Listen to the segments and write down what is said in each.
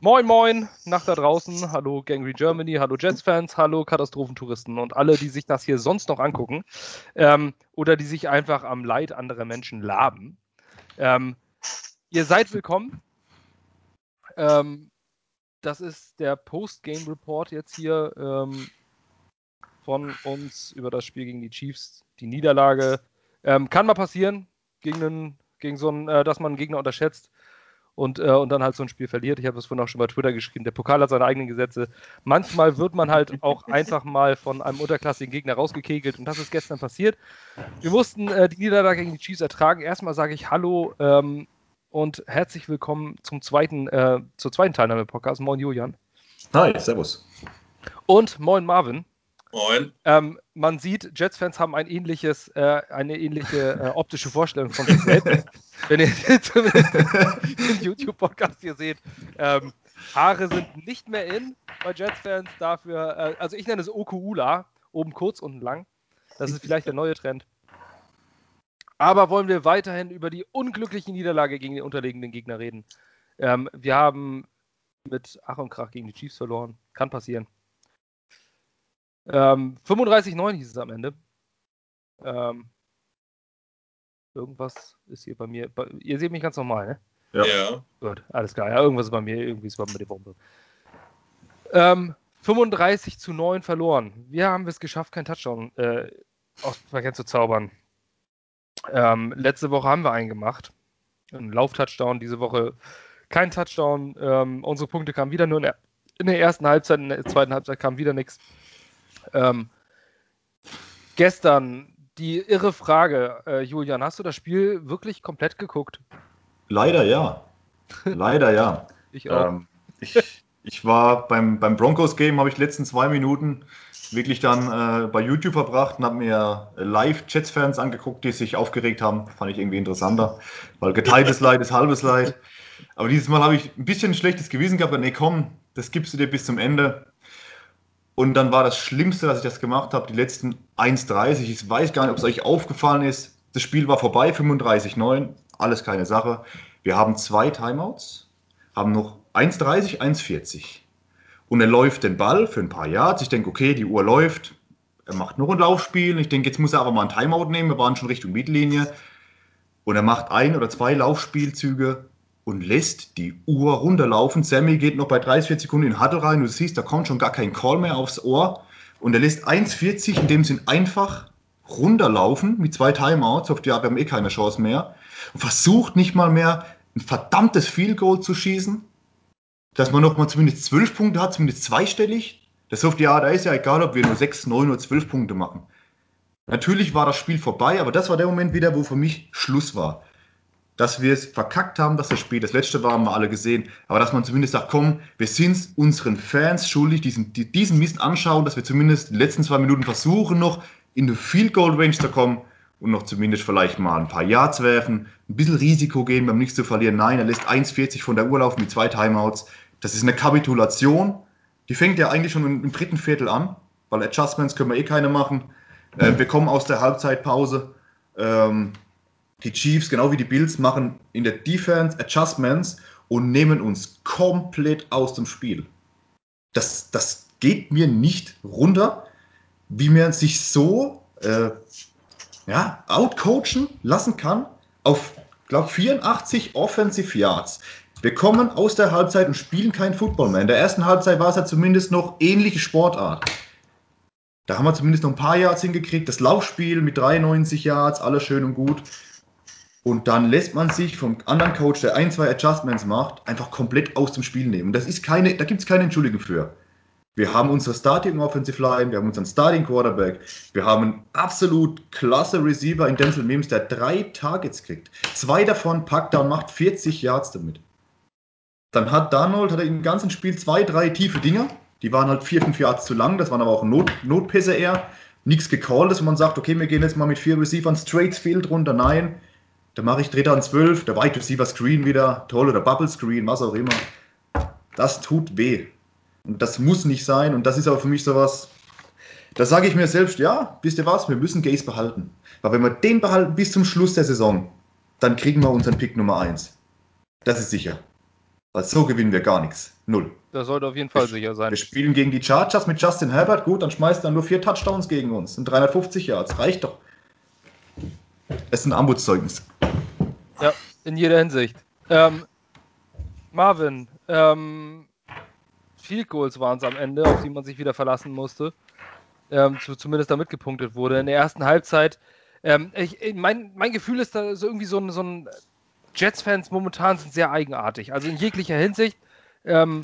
Moin Moin, nach da draußen, hallo Gangry Germany, hallo Jets-Fans, hallo Katastrophentouristen und alle, die sich das hier sonst noch angucken ähm, oder die sich einfach am Leid anderer Menschen laben. Ähm, ihr seid willkommen. Ähm, das ist der Post-Game-Report jetzt hier ähm, von uns über das Spiel gegen die Chiefs, die Niederlage. Ähm, kann mal passieren, gegen, einen, gegen so einen, äh, dass man einen Gegner unterschätzt und, äh, und dann halt so ein Spiel verliert. Ich habe das vorhin auch schon bei Twitter geschrieben. Der Pokal hat seine eigenen Gesetze. Manchmal wird man halt auch einfach mal von einem unterklassigen Gegner rausgekegelt und das ist gestern passiert. Wir mussten äh, die Niederlage gegen die Chiefs ertragen. Erstmal sage ich Hallo ähm, und herzlich willkommen zum zweiten, äh, zur zweiten Teilnahme im Podcast. Moin Julian. Hi, servus. Und moin Marvin. Moin. Ähm, man sieht, Jets-Fans haben ein ähnliches, äh, eine ähnliche äh, optische Vorstellung von sich selbst. Wenn ihr zumindest den YouTube-Podcast hier seht. Ähm, Haare sind nicht mehr in bei Jets-Fans. Dafür, äh, also ich nenne es Okuula, oben kurz, unten lang. Das ist vielleicht der neue Trend. Aber wollen wir weiterhin über die unglückliche Niederlage gegen den unterlegenen Gegner reden? Ähm, wir haben mit Ach und Krach gegen die Chiefs verloren. Kann passieren. Ähm, 35,9 hieß es am Ende. Ähm, irgendwas ist hier bei mir. Bei, ihr seht mich ganz normal, ne? Ja. ja. Gut, alles klar. Ja, irgendwas ist bei mir. Irgendwie ist bei mir die Bombe. Ähm, 35 zu 9 verloren. Wir haben es geschafft, keinen Touchdown äh, aus Verkehr zu zaubern. Ähm, letzte Woche haben wir einen gemacht. Ein Lauf-Touchdown. Diese Woche kein Touchdown. Ähm, unsere Punkte kamen wieder nur in der, in der ersten Halbzeit. In der zweiten Halbzeit kam wieder nichts. Ähm, gestern die irre Frage, äh, Julian, hast du das Spiel wirklich komplett geguckt? Leider ja. Leider ja. ich auch. Ähm, ich, ich war beim, beim Broncos-Game, habe ich die letzten zwei Minuten wirklich dann äh, bei YouTube verbracht und habe mir live Jets-Fans angeguckt, die sich aufgeregt haben. Fand ich irgendwie interessanter, weil geteiltes Leid ist halbes Leid. Aber dieses Mal habe ich ein bisschen ein schlechtes Gewissen gehabt. Nee, komm, das gibst du dir bis zum Ende. Und dann war das Schlimmste, dass ich das gemacht habe, die letzten 1,30. Ich weiß gar nicht, ob es euch aufgefallen ist. Das Spiel war vorbei, 35,9. Alles keine Sache. Wir haben zwei Timeouts, haben noch 1,30, 1,40. Und er läuft den Ball für ein paar Yards. Ich denke, okay, die Uhr läuft. Er macht noch ein Laufspiel. Ich denke, jetzt muss er aber mal ein Timeout nehmen. Wir waren schon Richtung Mittellinie. Und er macht ein oder zwei Laufspielzüge und lässt die Uhr runterlaufen. Sammy geht noch bei 30, 40 Sekunden in Huddle rein. Du siehst, da kommt schon gar kein Call mehr aufs Ohr. Und er lässt 1,40 in dem Sinn einfach runterlaufen mit zwei Timeouts. Auf die wir haben eh keine Chance mehr. Und versucht nicht mal mehr ein verdammtes Field Goal zu schießen. Dass man noch mal zumindest 12 Punkte hat, zumindest zweistellig. Das auf die Art, da ist ja egal, ob wir nur 6, 9 oder 12 Punkte machen. Natürlich war das Spiel vorbei, aber das war der Moment wieder, wo für mich Schluss war dass wir es verkackt haben, dass das Spiel das letzte war, haben wir alle gesehen. Aber dass man zumindest sagt, komm, wir sind unseren Fans schuldig, diesen, diesen Mist anschauen, dass wir zumindest die letzten zwei Minuten versuchen, noch in die Field Goal Range zu kommen und noch zumindest vielleicht mal ein paar Yards werfen, ein bisschen Risiko gehen, beim nichts zu verlieren. Nein, er lässt 1,40 von der Uhr laufen mit zwei Timeouts. Das ist eine Kapitulation. Die fängt ja eigentlich schon im, im dritten Viertel an, weil Adjustments können wir eh keine machen. Äh, wir kommen aus der Halbzeitpause. Ähm, die Chiefs, genau wie die Bills, machen in der Defense Adjustments und nehmen uns komplett aus dem Spiel. Das, das geht mir nicht runter, wie man sich so äh, ja, outcoachen lassen kann auf, glaube 84 Offensive Yards. Wir kommen aus der Halbzeit und spielen kein Football mehr. In der ersten Halbzeit war es ja zumindest noch ähnliche Sportart. Da haben wir zumindest noch ein paar Yards hingekriegt. Das Laufspiel mit 93 Yards, alles schön und gut. Und dann lässt man sich vom anderen Coach, der ein, zwei Adjustments macht, einfach komplett aus dem Spiel nehmen. Das ist keine, da gibt es keine Entschuldigung für. Wir haben unsere Starting Offensive Line, wir haben unseren Starting Quarterback, wir haben einen absolut klasse Receiver in Denzel Mims, der drei Targets kriegt. Zwei davon packt er und macht 40 Yards damit. Dann hat Darnold hat er im ganzen Spiel zwei, drei tiefe Dinger. Die waren halt vier, fünf Yards zu lang, das waren aber auch Not, Notpässe eher. Nichts gecalltes, wo man sagt, okay, wir gehen jetzt mal mit vier Receivern straight Field runter. Nein, da mache ich Dritter und Zwölf, der Wide Receiver Screen wieder, toll, oder Bubble Screen, was auch immer. Das tut weh. Und das muss nicht sein. Und das ist auch für mich sowas, da sage ich mir selbst, ja, wisst ihr was, wir müssen Gaze behalten. Weil wenn wir den behalten bis zum Schluss der Saison, dann kriegen wir unseren Pick Nummer 1. Das ist sicher. Weil so gewinnen wir gar nichts. Null. Das sollte auf jeden Fall wir, sicher sein. Wir spielen gegen die Chargers mit Justin Herbert. Gut, dann schmeißt er nur vier Touchdowns gegen uns. Und 350 Yards. Reicht doch. Es ist ein Armutszeugnis. Ja, in jeder Hinsicht. Ähm, Marvin, ähm, Field Goals waren es am Ende, auf die man sich wieder verlassen musste. Ähm, zumindest damit gepunktet wurde. In der ersten Halbzeit. Ähm, ich, mein, mein Gefühl ist da so irgendwie so ein, so ein Jets-Fans momentan sind sehr eigenartig. Also in jeglicher Hinsicht. Ähm,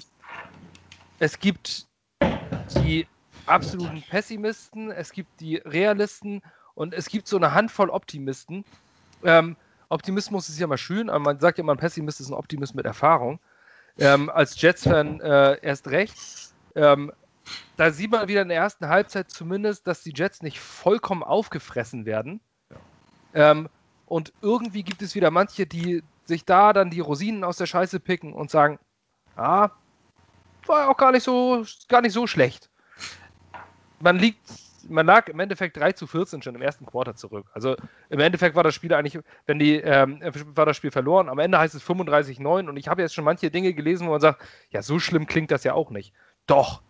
es gibt die absoluten Pessimisten, es gibt die Realisten und es gibt so eine Handvoll Optimisten. Ähm, Optimismus ist ja mal schön, aber man sagt ja immer, ein Pessimist ist ein Optimist mit Erfahrung. Ähm, als Jets-Fan äh, erst recht. Ähm, da sieht man wieder in der ersten Halbzeit zumindest, dass die Jets nicht vollkommen aufgefressen werden. Ähm, und irgendwie gibt es wieder manche, die sich da dann die Rosinen aus der Scheiße picken und sagen, ah, war auch gar nicht so, gar nicht so schlecht. Man liegt, man lag im Endeffekt 3 zu 14 schon im ersten Quarter zurück. Also im Endeffekt war das Spiel eigentlich, wenn die, ähm, war das Spiel verloren. Am Ende heißt es 35-9 und ich habe jetzt schon manche Dinge gelesen, wo man sagt, ja, so schlimm klingt das ja auch nicht. Doch.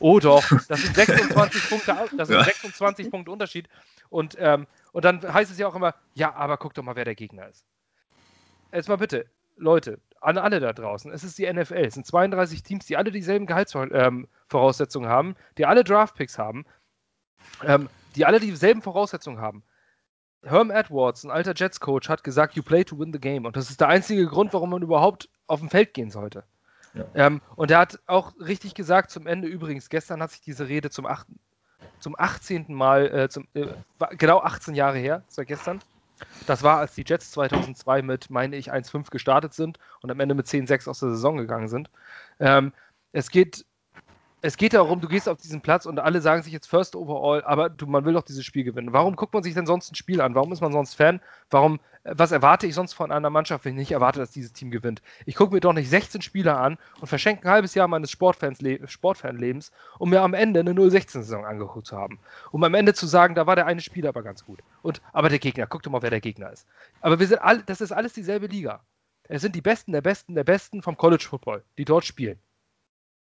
Oh doch, das sind 26 Punkte, das sind ja. 26 Punkte Unterschied. Und, ähm, und dann heißt es ja auch immer, ja, aber guck doch mal, wer der Gegner ist. Jetzt mal bitte, Leute, an alle da draußen, es ist die NFL, es sind 32 Teams, die alle dieselben Gehaltsvoraussetzungen ähm, haben, die alle Draftpicks haben, ähm, die alle dieselben Voraussetzungen haben. Herm Edwards, ein alter Jets-Coach, hat gesagt, you play to win the game. Und das ist der einzige Grund, warum man überhaupt auf dem Feld gehen sollte. Ja. Ähm, und er hat auch richtig gesagt zum Ende, übrigens, gestern hat sich diese Rede zum, 8, zum 18. Mal, äh, zum, äh, genau 18 Jahre her, das war gestern, das war, als die Jets 2002 mit, meine ich, 1-5 gestartet sind und am Ende mit 10-6 aus der Saison gegangen sind. Ähm, es geht es geht darum, du gehst auf diesen Platz und alle sagen sich jetzt First Overall, aber du, man will doch dieses Spiel gewinnen. Warum guckt man sich denn sonst ein Spiel an? Warum ist man sonst Fan? Warum, was erwarte ich sonst von einer Mannschaft, wenn ich nicht erwarte, dass dieses Team gewinnt? Ich gucke mir doch nicht 16 Spieler an und verschenke ein halbes Jahr meines Sportfanlebens, um mir am Ende eine 0-16-Saison angeguckt zu haben. Um am Ende zu sagen, da war der eine Spieler aber ganz gut. Und, aber der Gegner, guck doch mal, wer der Gegner ist. Aber wir sind alle, das ist alles dieselbe Liga. Es sind die Besten der Besten der Besten vom College Football, die dort spielen.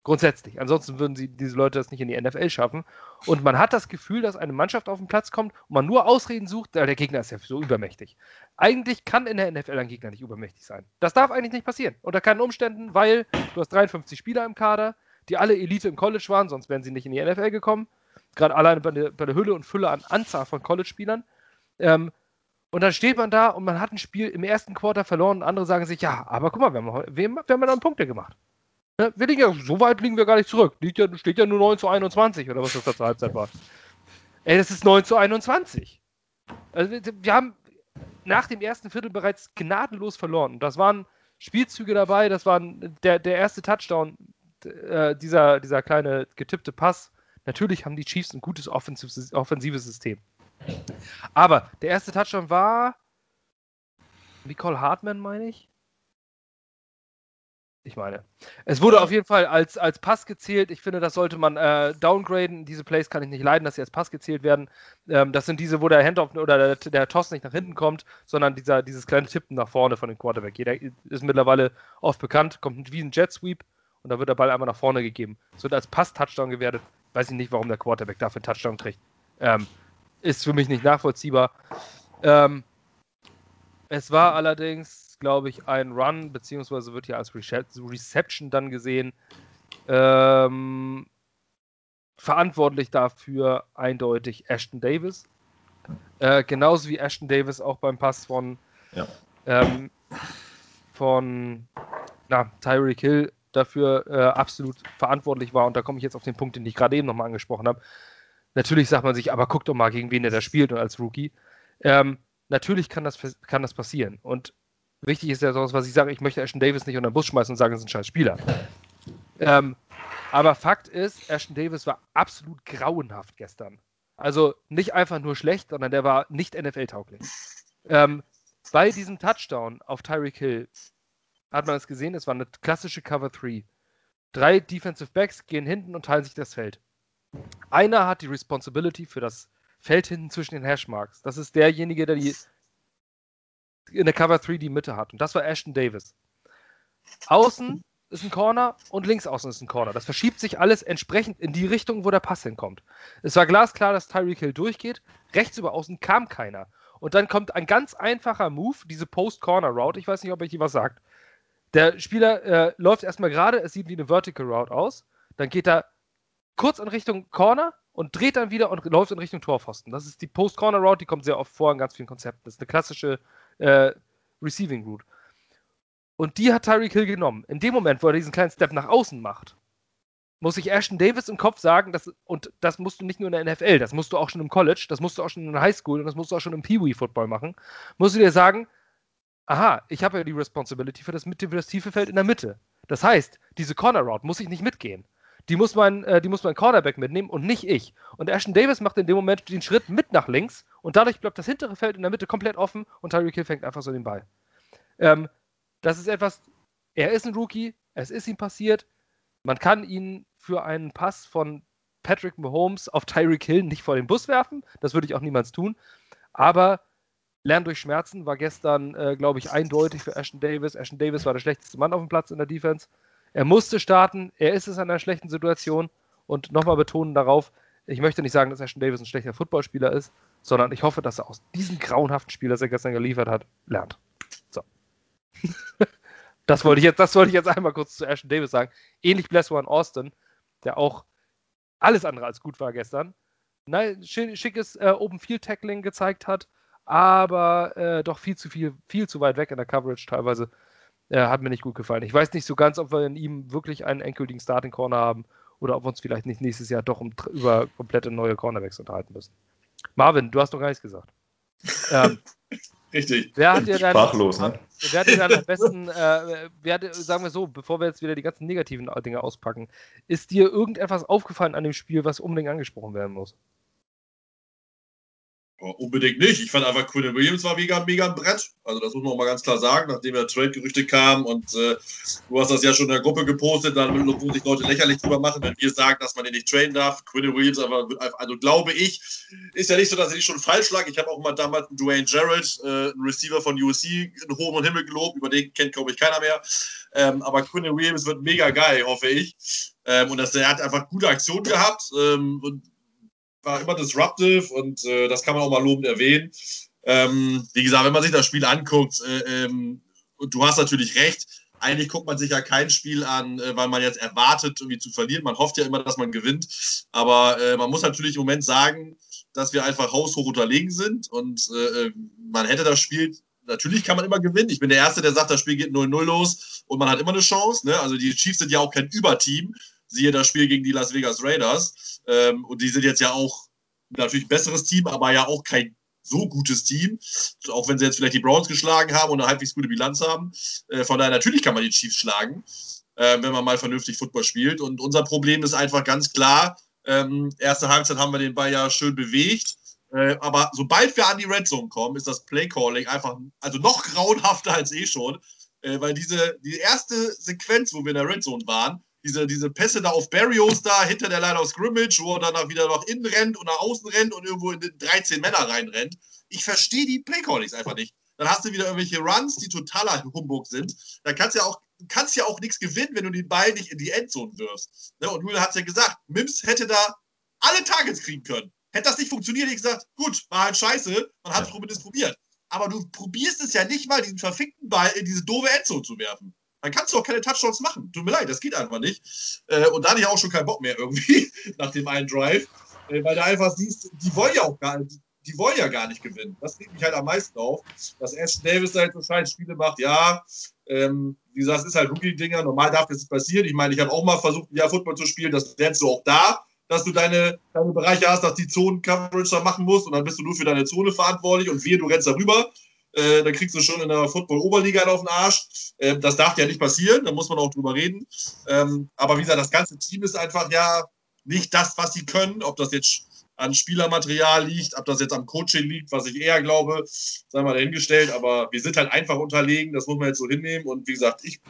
Grundsätzlich. Ansonsten würden sie diese Leute das nicht in die NFL schaffen. Und man hat das Gefühl, dass eine Mannschaft auf den Platz kommt und man nur Ausreden sucht, der Gegner ist ja so übermächtig. Eigentlich kann in der NFL ein Gegner nicht übermächtig sein. Das darf eigentlich nicht passieren. Unter keinen Umständen, weil du hast 53 Spieler im Kader, die alle Elite im College waren, sonst wären sie nicht in die NFL gekommen. Gerade alleine bei der, bei der Hülle und Fülle an Anzahl von College-Spielern. Ähm, und dann steht man da und man hat ein Spiel im ersten Quarter verloren und andere sagen sich, ja, aber guck mal, wir haben, wir, wir haben ja noch Punkte gemacht. Ne, wir liegen ja, so weit liegen wir gar nicht zurück. Liegt ja, steht ja nur 9 zu 21 oder was das da zur Halbzeit war. Ey, das ist 9 zu 21. Also, wir haben nach dem ersten Viertel bereits gnadenlos verloren. Das waren Spielzüge dabei, das war der, der erste Touchdown, äh, dieser, dieser kleine getippte Pass. Natürlich haben die Chiefs ein gutes offensives, offensives System. Aber der erste Touchdown war Nicole Hartman, meine ich. Ich meine, es wurde auf jeden Fall als, als Pass gezählt. Ich finde, das sollte man äh, downgraden. Diese Plays kann ich nicht leiden, dass sie als Pass gezählt werden. Ähm, das sind diese, wo der Handoff oder der, der, Toss nicht nach hinten kommt, sondern dieser, dieses kleine Tippen nach vorne von dem Quarterback. Jeder ist mittlerweile oft bekannt, kommt wie ein Jet Sweep und da wird der Ball einmal nach vorne gegeben. Es wird als Pass-Touchdown gewertet. Weiß ich nicht, warum der Quarterback dafür einen Touchdown kriegt. Ähm, ist für mich nicht nachvollziehbar. Ähm, es war allerdings glaube ich, ein Run, beziehungsweise wird ja als Reception dann gesehen. Ähm, verantwortlich dafür eindeutig Ashton Davis. Äh, genauso wie Ashton Davis auch beim Pass von, ja. ähm, von na, Tyreek Hill dafür äh, absolut verantwortlich war. Und da komme ich jetzt auf den Punkt, den ich gerade eben nochmal angesprochen habe. Natürlich sagt man sich, aber guck doch mal, gegen wen der da spielt und als Rookie. Ähm, natürlich kann das, kann das passieren. Und Wichtig ist ja sowas, was ich sage, ich möchte Ashton Davis nicht unter den Bus schmeißen und sagen, es ist ein scheiß Spieler. Ähm, aber Fakt ist, Ashton Davis war absolut grauenhaft gestern. Also nicht einfach nur schlecht, sondern der war nicht NFL-tauglich. Ähm, bei diesem Touchdown auf Tyreek Hill hat man es gesehen, es war eine klassische Cover 3. Drei Defensive Backs gehen hinten und teilen sich das Feld. Einer hat die Responsibility für das Feld hinten zwischen den Hashmarks. Das ist derjenige, der die in der Cover 3 die Mitte hat. Und das war Ashton Davis. außen ist ein Corner und links außen ist ein Corner. Das verschiebt sich alles entsprechend in die Richtung, wo der Pass hinkommt. Es war glasklar, dass Tyreek Hill durchgeht. Rechts über außen kam keiner. Und dann kommt ein ganz einfacher Move, diese Post-Corner-Route. Ich weiß nicht, ob euch die was sagt. Der Spieler äh, läuft erstmal gerade, es sieht wie eine Vertical Route aus. Dann geht er kurz in Richtung Corner und dreht dann wieder und läuft in Richtung Torpfosten. Das ist die Post-Corner-Route, die kommt sehr oft vor in ganz vielen Konzepten. Das ist eine klassische äh, Receiving Route. Und die hat Tyreek Hill genommen. In dem Moment, wo er diesen kleinen Step nach außen macht, muss ich Ashton Davis im Kopf sagen, dass, und das musst du nicht nur in der NFL, das musst du auch schon im College, das musst du auch schon in der Highschool und das musst du auch schon im Pee-Wee-Football machen, musst du dir sagen, aha, ich habe ja die Responsibility für das, für das tiefe Feld in der Mitte. Das heißt, diese Corner Route muss ich nicht mitgehen. Die muss, mein, äh, die muss mein Cornerback mitnehmen und nicht ich. Und Ashton Davis macht in dem Moment den Schritt mit nach links und dadurch bleibt das hintere Feld in der Mitte komplett offen und Tyreek Hill fängt einfach so den Ball. Ähm, das ist etwas, er ist ein Rookie, es ist ihm passiert. Man kann ihn für einen Pass von Patrick Mahomes auf Tyreek Hill nicht vor den Bus werfen. Das würde ich auch niemals tun. Aber Lernen durch Schmerzen war gestern, äh, glaube ich, eindeutig für Ashton Davis. Ashton Davis war der schlechteste Mann auf dem Platz in der Defense. Er musste starten. Er ist es in einer schlechten Situation. Und nochmal betonen darauf, ich möchte nicht sagen, dass Ashton Davis ein schlechter Footballspieler ist, sondern ich hoffe, dass er aus diesem grauenhaften Spiel, das er gestern geliefert hat, lernt. So. das, wollte ich jetzt, das wollte ich jetzt einmal kurz zu Ashton Davis sagen. Ähnlich Bless One Austin, der auch alles andere als gut war gestern. Nein, schickes äh, Open Field Tackling gezeigt hat, aber äh, doch viel zu viel, viel zu weit weg in der Coverage teilweise. Äh, hat mir nicht gut gefallen. Ich weiß nicht so ganz, ob wir in ihm wirklich einen endgültigen Starting Corner haben oder ob wir uns vielleicht nicht nächstes Jahr doch um, über komplette neue Cornerbacks unterhalten müssen. Marvin, du hast doch gar nichts gesagt. Ähm, Richtig. Wer hat dir dann, Sprachlos, ne? Wer hat dir dann am besten, äh, wer hat, sagen wir so, bevor wir jetzt wieder die ganzen negativen Dinge auspacken, ist dir irgendetwas aufgefallen an dem Spiel, was unbedingt angesprochen werden muss? Unbedingt nicht. Ich fand einfach, Quinn Williams war mega, mega ein Brett. Also das muss man auch mal ganz klar sagen, nachdem ja Trade-Gerüchte kamen und äh, du hast das ja schon in der Gruppe gepostet, dann wo sich Leute lächerlich drüber machen, wenn wir sagen, dass man den nicht traden darf. Quinn Williams aber, also glaube ich, ist ja nicht so, dass ich schon falsch lag. Ich habe auch mal damals einen Dwayne Jarrett, äh, einen Receiver von USC, in hohem Himmel gelobt. Über den kennt, glaube ich, keiner mehr. Ähm, aber Quinn Williams wird mega geil, hoffe ich. Ähm, und das, der hat einfach gute Aktionen gehabt. Ähm, und war immer disruptive und äh, das kann man auch mal lobend erwähnen. Ähm, wie gesagt, wenn man sich das Spiel anguckt, äh, ähm, und du hast natürlich recht, eigentlich guckt man sich ja kein Spiel an, äh, weil man jetzt erwartet, irgendwie zu verlieren. Man hofft ja immer, dass man gewinnt. Aber äh, man muss natürlich im Moment sagen, dass wir einfach haushoch unterlegen sind und äh, äh, man hätte das Spiel natürlich kann man immer gewinnen. Ich bin der Erste, der sagt, das Spiel geht 0-0 los und man hat immer eine Chance. Ne? Also die Chiefs sind ja auch kein Überteam. Siehe das Spiel gegen die Las Vegas Raiders. Ähm, und die sind jetzt ja auch natürlich ein besseres Team, aber ja auch kein so gutes Team, auch wenn sie jetzt vielleicht die Browns geschlagen haben und eine halbwegs gute Bilanz haben. Äh, von daher natürlich kann man die Chiefs schlagen, äh, wenn man mal vernünftig Football spielt. Und unser Problem ist einfach ganz klar, ähm, erste Halbzeit haben wir den Ball ja schön bewegt. Äh, aber sobald wir an die Red Zone kommen, ist das Playcalling einfach also noch grauenhafter als eh schon. Äh, weil diese die erste Sequenz, wo wir in der Red Zone waren, diese, diese Pässe da auf Barrios da hinter der Line of Scrimmage, wo er dann wieder nach innen rennt und nach außen rennt und irgendwo in 13 Männer reinrennt. Ich verstehe die Playcallings einfach nicht. Dann hast du wieder irgendwelche Runs, die totaler Humbug sind. Da kannst du ja auch, kannst ja auch nichts gewinnen, wenn du den Ball nicht in die Endzone wirfst. Ne? Und Julian hat es ja gesagt, Mims hätte da alle Targets kriegen können. Hätte das nicht funktioniert, hätte ich gesagt, gut, war halt scheiße, man hat es zumindest probiert. Aber du probierst es ja nicht mal, diesen verfickten Ball in diese doofe Endzone zu werfen dann kannst du auch keine Touchdowns machen. Tut mir leid, das geht einfach nicht. Äh, und da hatte ich auch schon keinen Bock mehr irgendwie nach dem einen Drive, äh, weil du einfach siehst, die wollen ja auch gar nicht, die wollen ja gar nicht gewinnen. Das regt mich halt am meisten auf, dass Ashton Davis halt so scheiß Spiele macht. Ja, ähm, wie gesagt, es ist halt Rookie-Dinger. Normal darf das passieren. Ich meine, ich habe auch mal versucht, Jahr Football zu spielen. Das lernst du auch da, dass du deine, deine Bereiche hast, dass die Zonen-Coverage da machen musst und dann bist du nur für deine Zone verantwortlich und wir, du rennst darüber äh, dann kriegst du schon in der Football-Oberliga auf den Arsch. Äh, das darf ja nicht passieren, da muss man auch drüber reden. Ähm, aber wie gesagt, das ganze Team ist einfach ja nicht das, was sie können. Ob das jetzt an Spielermaterial liegt, ob das jetzt am Coaching liegt, was ich eher glaube, sei mal dahingestellt. Aber wir sind halt einfach unterlegen, das muss man jetzt so hinnehmen. Und wie gesagt, ich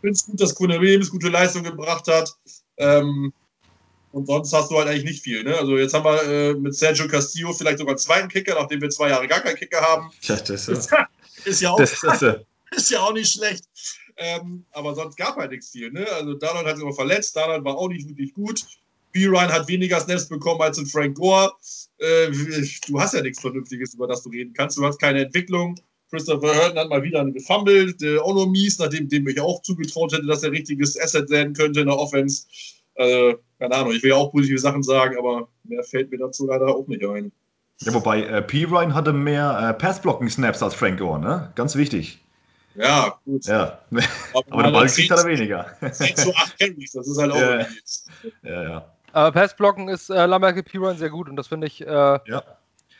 finde es gut, dass Kunde Williams gute Leistung gebracht hat. Ähm, und sonst hast du halt eigentlich nicht viel. Ne? Also jetzt haben wir äh, mit Sergio Castillo vielleicht sogar einen zweiten Kicker, nachdem wir zwei Jahre gar keinen Kicker haben. Ja, das ist, ist, ja auch, das, das, ist ja auch nicht schlecht. Ähm, aber sonst gab halt nichts viel. Ne? Also Darnold hat sich immer verletzt, Darnold war auch nicht wirklich gut. B. Ryan hat weniger Snaps bekommen als in Frank Gore. Äh, du hast ja nichts Vernünftiges, über das du reden kannst. Du hast keine Entwicklung. Christopher Hurton hat mal wieder gefummelt. Äh, auch nur mies, nachdem dem ich auch zugetraut hätte, dass er ein richtiges Asset werden könnte in der Offense. Äh, keine Ahnung, ich will ja auch positive Sachen sagen, aber mehr fällt mir dazu leider auch nicht ein. Ja, wobei äh, P. Ryan hatte mehr äh, Pass-Blocking-Snaps als Frank Gore, ne? Ganz wichtig. Ja, gut. Ja. Aber, aber der Ball kriegt er weniger. 10 zu 8 Carries, das ist halt auch ja. ja, ja. Aber Passblocken ist äh, Lamberke Piran sehr gut und das finde ich, äh, ja.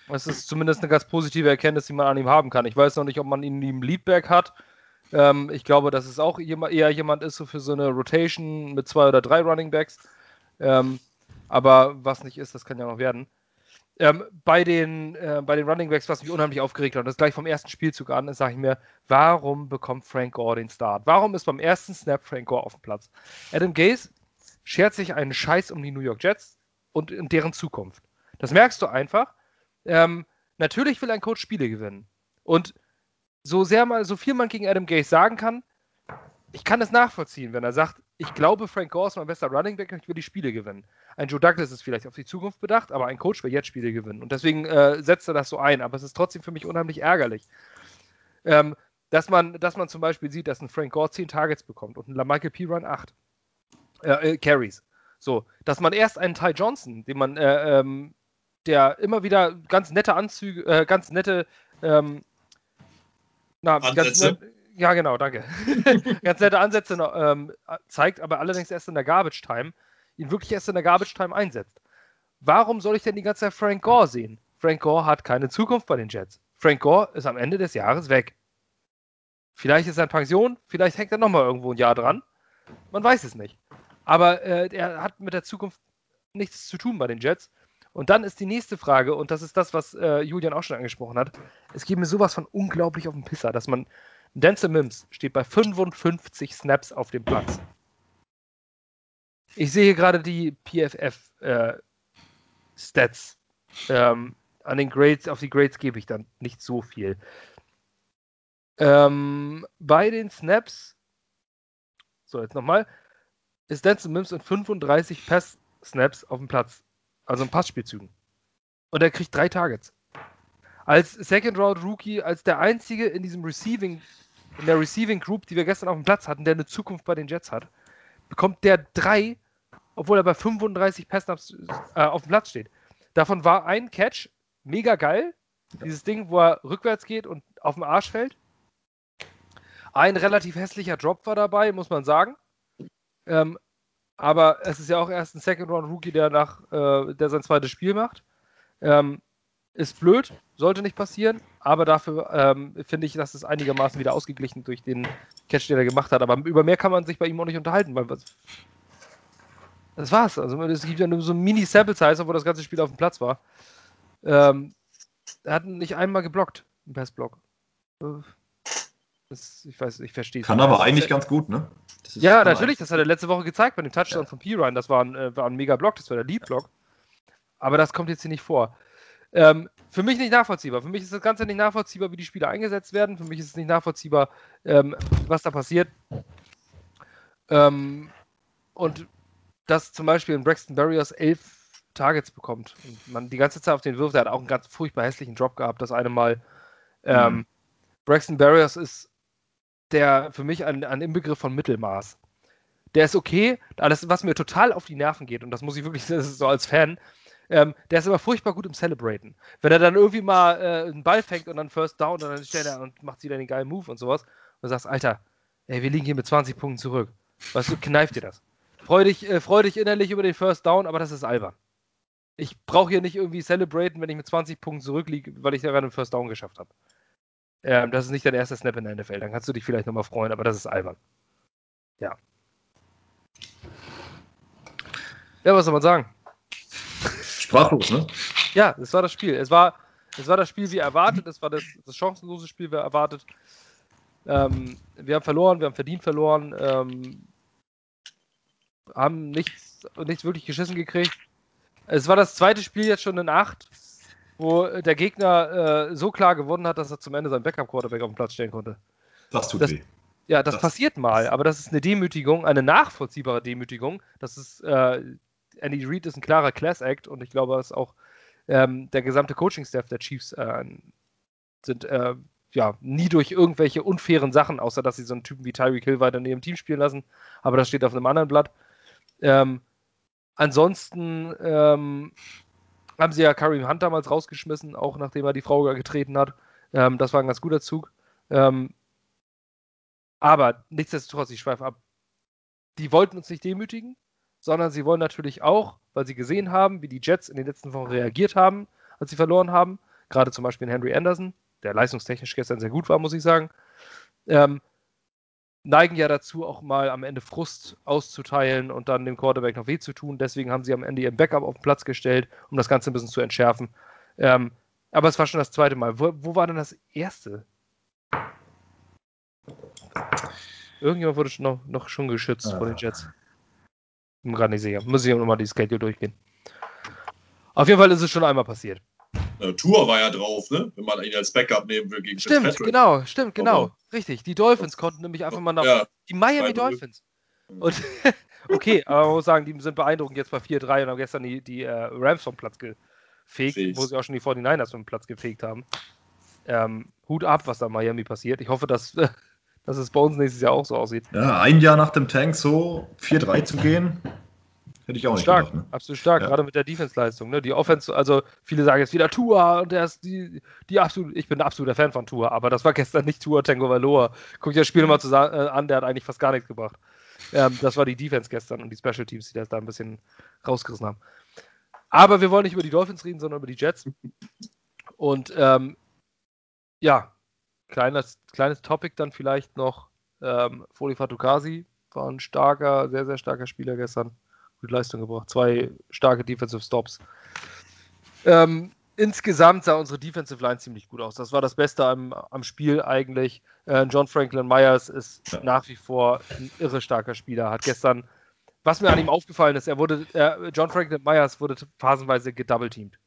das ist zumindest eine ganz positive Erkenntnis, die man an ihm haben kann. Ich weiß noch nicht, ob man ihn im Leadback hat. Ähm, ich glaube, dass es auch eher jemand ist so für so eine Rotation mit zwei oder drei Running Backs. Ähm, aber was nicht ist, das kann ja noch werden. Ähm, bei, den, äh, bei den Running Backs, was mich unheimlich aufgeregt hat, das gleich vom ersten Spielzug an, sage ich mir, warum bekommt Frank Gore den Start? Warum ist beim ersten Snap Frank Gore auf dem Platz? Adam Gaze schert sich einen Scheiß um die New York Jets und, und deren Zukunft. Das merkst du einfach. Ähm, natürlich will ein Coach Spiele gewinnen. Und so sehr mal, so viel man gegen Adam Gase sagen kann, ich kann es nachvollziehen, wenn er sagt, ich glaube, Frank Gore ist mein bester Running Back und ich will die Spiele gewinnen. Ein Joe Douglas ist vielleicht auf die Zukunft bedacht, aber ein Coach will jetzt Spiele gewinnen. Und deswegen äh, setzt er das so ein. Aber es ist trotzdem für mich unheimlich ärgerlich. Ähm, dass man, dass man zum Beispiel sieht, dass ein Frank Gore 10 Targets bekommt und ein LaMichael P. Run 8 äh, äh, Carries. So, dass man erst einen Ty Johnson, den man, äh, ähm, der immer wieder ganz nette Anzüge, äh, ganz nette, ähm, na, ganz net, ja genau, danke, ganz nette Ansätze ähm, zeigt, aber allerdings erst in der Garbage Time, ihn wirklich erst in der Garbage Time einsetzt. Warum soll ich denn die ganze Zeit Frank Gore sehen? Frank Gore hat keine Zukunft bei den Jets. Frank Gore ist am Ende des Jahres weg. Vielleicht ist er in Pension, vielleicht hängt er nochmal irgendwo ein Jahr dran. Man weiß es nicht. Aber äh, er hat mit der Zukunft nichts zu tun bei den Jets. Und dann ist die nächste Frage, und das ist das, was äh, Julian auch schon angesprochen hat. Es geht mir sowas von unglaublich auf den Pisser, dass man. Denzel Mims steht bei 55 Snaps auf dem Platz. Ich sehe gerade die PFF-Stats. Äh, ähm, an den Grades, auf die Grades gebe ich dann nicht so viel. Ähm, bei den Snaps, so jetzt nochmal, ist Denzel Mims in 35 Pass-Snaps auf dem Platz. Also in Passspielzügen. Und er kriegt drei Targets. Als Second Round Rookie, als der einzige in diesem Receiving, in der Receiving Group, die wir gestern auf dem Platz hatten, der eine Zukunft bei den Jets hat, bekommt der drei, obwohl er bei 35 Pass-Snaps äh, auf dem Platz steht. Davon war ein Catch mega geil. Dieses Ding, wo er rückwärts geht und auf den Arsch fällt. Ein relativ hässlicher Drop war dabei, muss man sagen. Ähm, aber es ist ja auch erst ein Second-Round-Rookie, der nach, äh, der sein zweites Spiel macht. Ähm, ist blöd, sollte nicht passieren, aber dafür ähm, finde ich, dass es einigermaßen wieder ausgeglichen durch den Catch, den er gemacht hat. Aber über mehr kann man sich bei ihm auch nicht unterhalten, weil was, das war's. Also es gibt ja nur so ein Mini-Sample-Size, wo das ganze Spiel auf dem Platz war. Ähm, er hat nicht einmal geblockt, im Pass-Block. Das, ich weiß, ich verstehe Kann aber eigentlich ganz gut, ne? ja, natürlich, das hat er letzte Woche gezeigt bei dem Touchdown ja. von P-Ryan. Das war ein, äh, war ein mega Block, das war der Lead-Block. Aber das kommt jetzt hier nicht vor. Ähm, für mich nicht nachvollziehbar. Für mich ist das Ganze nicht nachvollziehbar, wie die Spieler eingesetzt werden. Für mich ist es nicht nachvollziehbar, ähm, was da passiert. Ähm, und dass zum Beispiel in Braxton Barriers elf Targets bekommt und man die ganze Zeit auf den wirft. Er hat auch einen ganz furchtbar hässlichen Drop gehabt, das eine Mal. Ähm, mhm. Braxton Barriers ist der für mich ein, ein Inbegriff von Mittelmaß. Der ist okay, alles, was mir total auf die Nerven geht, und das muss ich wirklich so als Fan, ähm, der ist aber furchtbar gut im Celebraten. Wenn er dann irgendwie mal äh, einen Ball fängt und dann First Down und dann stellt er und macht wieder den geilen Move und sowas, und du sagst, Alter, ey, wir liegen hier mit 20 Punkten zurück. Weißt du, kneift dir das. Freu dich, äh, freu dich innerlich über den First Down, aber das ist albern. Ich brauche hier nicht irgendwie celebraten, wenn ich mit 20 Punkten zurückliege, weil ich gerade einen First Down geschafft habe. Ähm, das ist nicht dein erster Snap in der NFL. Dann kannst du dich vielleicht nochmal freuen, aber das ist albern. Ja. Ja, was soll man sagen? Sprachlos, ne? Ja, es war das Spiel. Es war, es war das Spiel wie erwartet. Es war das, das chancenlose Spiel wie erwartet. Ähm, wir haben verloren, wir haben verdient verloren. Ähm, haben nichts, nichts wirklich geschissen gekriegt. Es war das zweite Spiel jetzt schon in acht wo der Gegner äh, so klar gewonnen hat, dass er zum Ende seinen Backup-Quarterback auf den Platz stellen konnte. Das tut das, weh. Ja, das, Das- passiert mal, aber das ist eine Demütigung, eine nachvollziehbare Demütigung. Das ist, äh, Andy Reid ist ein klarer Class Act und ich glaube, dass auch ähm, der gesamte Coaching-Staff der Chiefs äh, sind äh, ja nie durch irgendwelche unfairen Sachen, außer dass sie so einen Typen wie Tyreek Hill weiter in ihrem Team spielen lassen, aber das steht auf einem anderen Blatt. Ähm, ansonsten ähm, haben sie ja Kareem Hunt damals rausgeschmissen, auch nachdem er die Frau getreten hat. Ähm, das war ein ganz guter Zug. Ähm, aber nichtsdestotrotz, ich schweife ab. Die wollten uns nicht demütigen, sondern sie wollen natürlich auch, weil sie gesehen haben, wie die Jets in den letzten Wochen reagiert haben, als sie verloren haben. Gerade zum Beispiel in Henry Anderson, der leistungstechnisch gestern sehr gut war, muss ich sagen. Ähm, neigen ja dazu, auch mal am Ende Frust auszuteilen und dann dem Quarterback noch weh zu tun. Deswegen haben sie am Ende ihren Backup auf den Platz gestellt, um das Ganze ein bisschen zu entschärfen. Ähm, aber es war schon das zweite Mal. Wo, wo war denn das erste? Irgendjemand wurde schon noch, noch schon geschützt von den Jets. Bin gerade nicht sicher. Muss ich nochmal die Schedule durchgehen. Auf jeden Fall ist es schon einmal passiert. Äh, Tour war ja drauf, ne? Wenn man ihn als Backup nehmen will gegen Stimmt, Fitzpatrick. genau, stimmt, genau. Aber- Richtig. Die Dolphins konnten nämlich einfach mal nach. Ja, Die Miami 2-0. Dolphins. Und okay, aber man muss sagen, die sind beeindruckend jetzt bei 4-3 und haben gestern die, die äh, Rams vom Platz gefegt, Fegt. wo sie auch schon die 49ers vom Platz gefegt haben. Ähm, Hut ab, was da in Miami passiert. Ich hoffe, dass, dass es bei uns nächstes Jahr auch so aussieht. Ja, ein Jahr nach dem Tank so 4-3 zu gehen, hätte ich auch nicht Stark, gedacht. Ne? absolut stark, Ja. gerade mit der Defense-Leistung. Ne? Die Offense, also viele sagen jetzt wieder Tua und der ist die, die absolut, ich bin ein absoluter Fan von Tua, aber das war gestern nicht Tua Tango Valoa. Guck dir das Spiel mal zusammen, äh, an, der hat eigentlich fast gar nichts gebracht. Ähm, das war die Defense gestern und die Special Teams, die das da ein bisschen rausgerissen haben. Aber wir wollen nicht über die Dolphins reden, sondern über die Jets. Und ähm, ja, kleines, kleines Topic dann vielleicht noch. Ähm, Foli Fatukasi war ein starker, sehr, sehr starker Spieler gestern. Gute Leistung gebracht. Zwei starke Defensive Stops. Ähm, insgesamt sah unsere Defensive Line ziemlich gut aus. Das war das Beste am, am Spiel eigentlich. Äh, John Franklin Myers ist Ja. nach wie vor ein irre starker Spieler. Hat gestern, was mir an ihm aufgefallen ist, er wurde, äh, John Franklin Myers wurde phasenweise gedoubleteamt.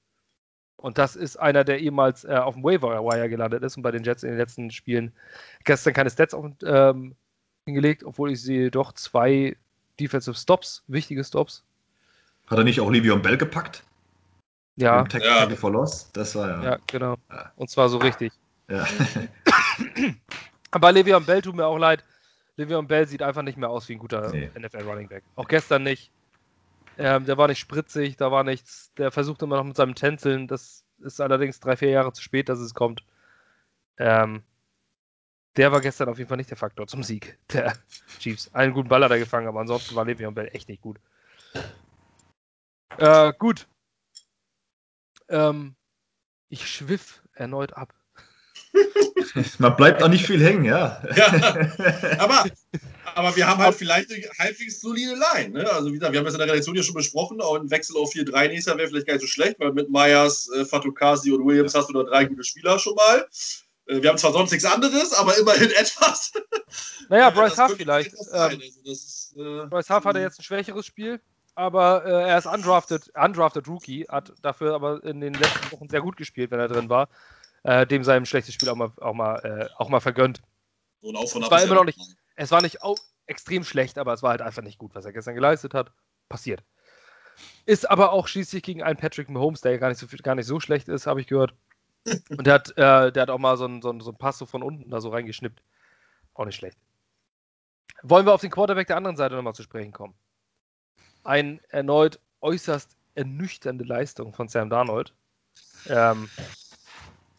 Und das ist einer, der ehemals äh, auf dem Waiver Wire gelandet ist und bei den Jets in den letzten Spielen gestern keine Stats auf, ähm, hingelegt, obwohl ich sehe doch zwei Defensive Stops, wichtige Stops. Hat er nicht auch Livion Bell gepackt? Ja, Tack Ja. Tackle for Loss? Das war ja. ja, genau. Ja. Und zwar so richtig. ja. Aber Le'Veon Bell tut mir auch leid. Le'Veon Bell sieht einfach nicht mehr aus wie ein guter Nee. NFL Running Back. Auch gestern nicht. Ähm, der war nicht spritzig, da war nichts. Der versucht immer noch mit seinem Tänzeln. Das ist allerdings drei, vier Jahre zu spät, dass es kommt. Ähm, der war gestern auf jeden Fall nicht der Faktor zum Sieg der Chiefs. Einen guten Ball hat er gefangen, aber ansonsten war Le'Veon Bell echt nicht gut. Äh, gut. Ähm, ich schwiff erneut ab. Man bleibt auch nicht viel hängen, ja. Ja. aber, aber wir haben halt vielleicht eine halbwegs solide Line. Ne? Also wie gesagt, wir haben das in der Redaktion ja schon besprochen, auch ein Wechsel auf 4-3 nächstes Jahr wäre vielleicht gar nicht so schlecht, weil mit Myers, äh, Fatukasi und Williams hast du da drei gute Spieler schon mal. Äh, wir haben zwar sonst nichts anderes, aber immerhin etwas. Naja, Bryce Huff vielleicht. Ähm, Also ist, äh, Bryce Huff hatte jetzt ein schwächeres Spiel, aber äh, er ist undrafted, undrafted Rookie, hat dafür aber in den letzten Wochen sehr gut gespielt, wenn er drin war. Äh, dem sei ein schlechtes Spiel auch mal, auch mal, äh, auch mal vergönnt. so ein Auf und Es war immer noch nicht- Es war nicht au- extrem schlecht, aber es war halt einfach nicht gut, was er gestern geleistet hat. Passiert. Ist aber auch schließlich gegen einen Patrick Mahomes, der ja gar nicht so, gar nicht so schlecht ist, habe ich gehört. Und der hat, äh, der hat auch mal so einen, so, einen, so einen Pass so von unten da so reingeschnippt. Auch nicht schlecht. Wollen wir auf den Quarterback der anderen Seite nochmal zu sprechen kommen? Ein erneut äußerst ernüchternde Leistung von Sam Darnold. Ähm,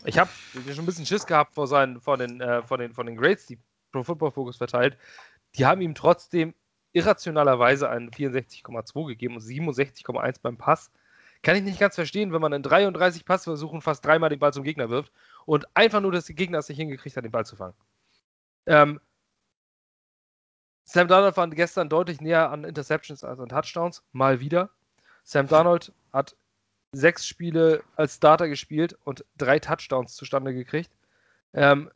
ich habe schon ein bisschen Schiss gehabt vor, seinen, vor, den, äh, vor, den, von den Grades, die Pro Football Focus verteilt. Die haben ihm trotzdem irrationalerweise einen 64,2 gegeben und 67,1 beim Pass. Kann ich nicht ganz verstehen, wenn man in 33 Passversuchen fast dreimal den Ball zum Gegner wirft und einfach nur, dass der Gegner es nicht hingekriegt hat, den Ball zu fangen. Ähm, Sam Darnold war gestern deutlich näher an Interceptions als an Touchdowns, mal wieder. Sam Darnold hat sechs Spiele als Starter gespielt und drei Touchdowns zustande gekriegt. Ähm,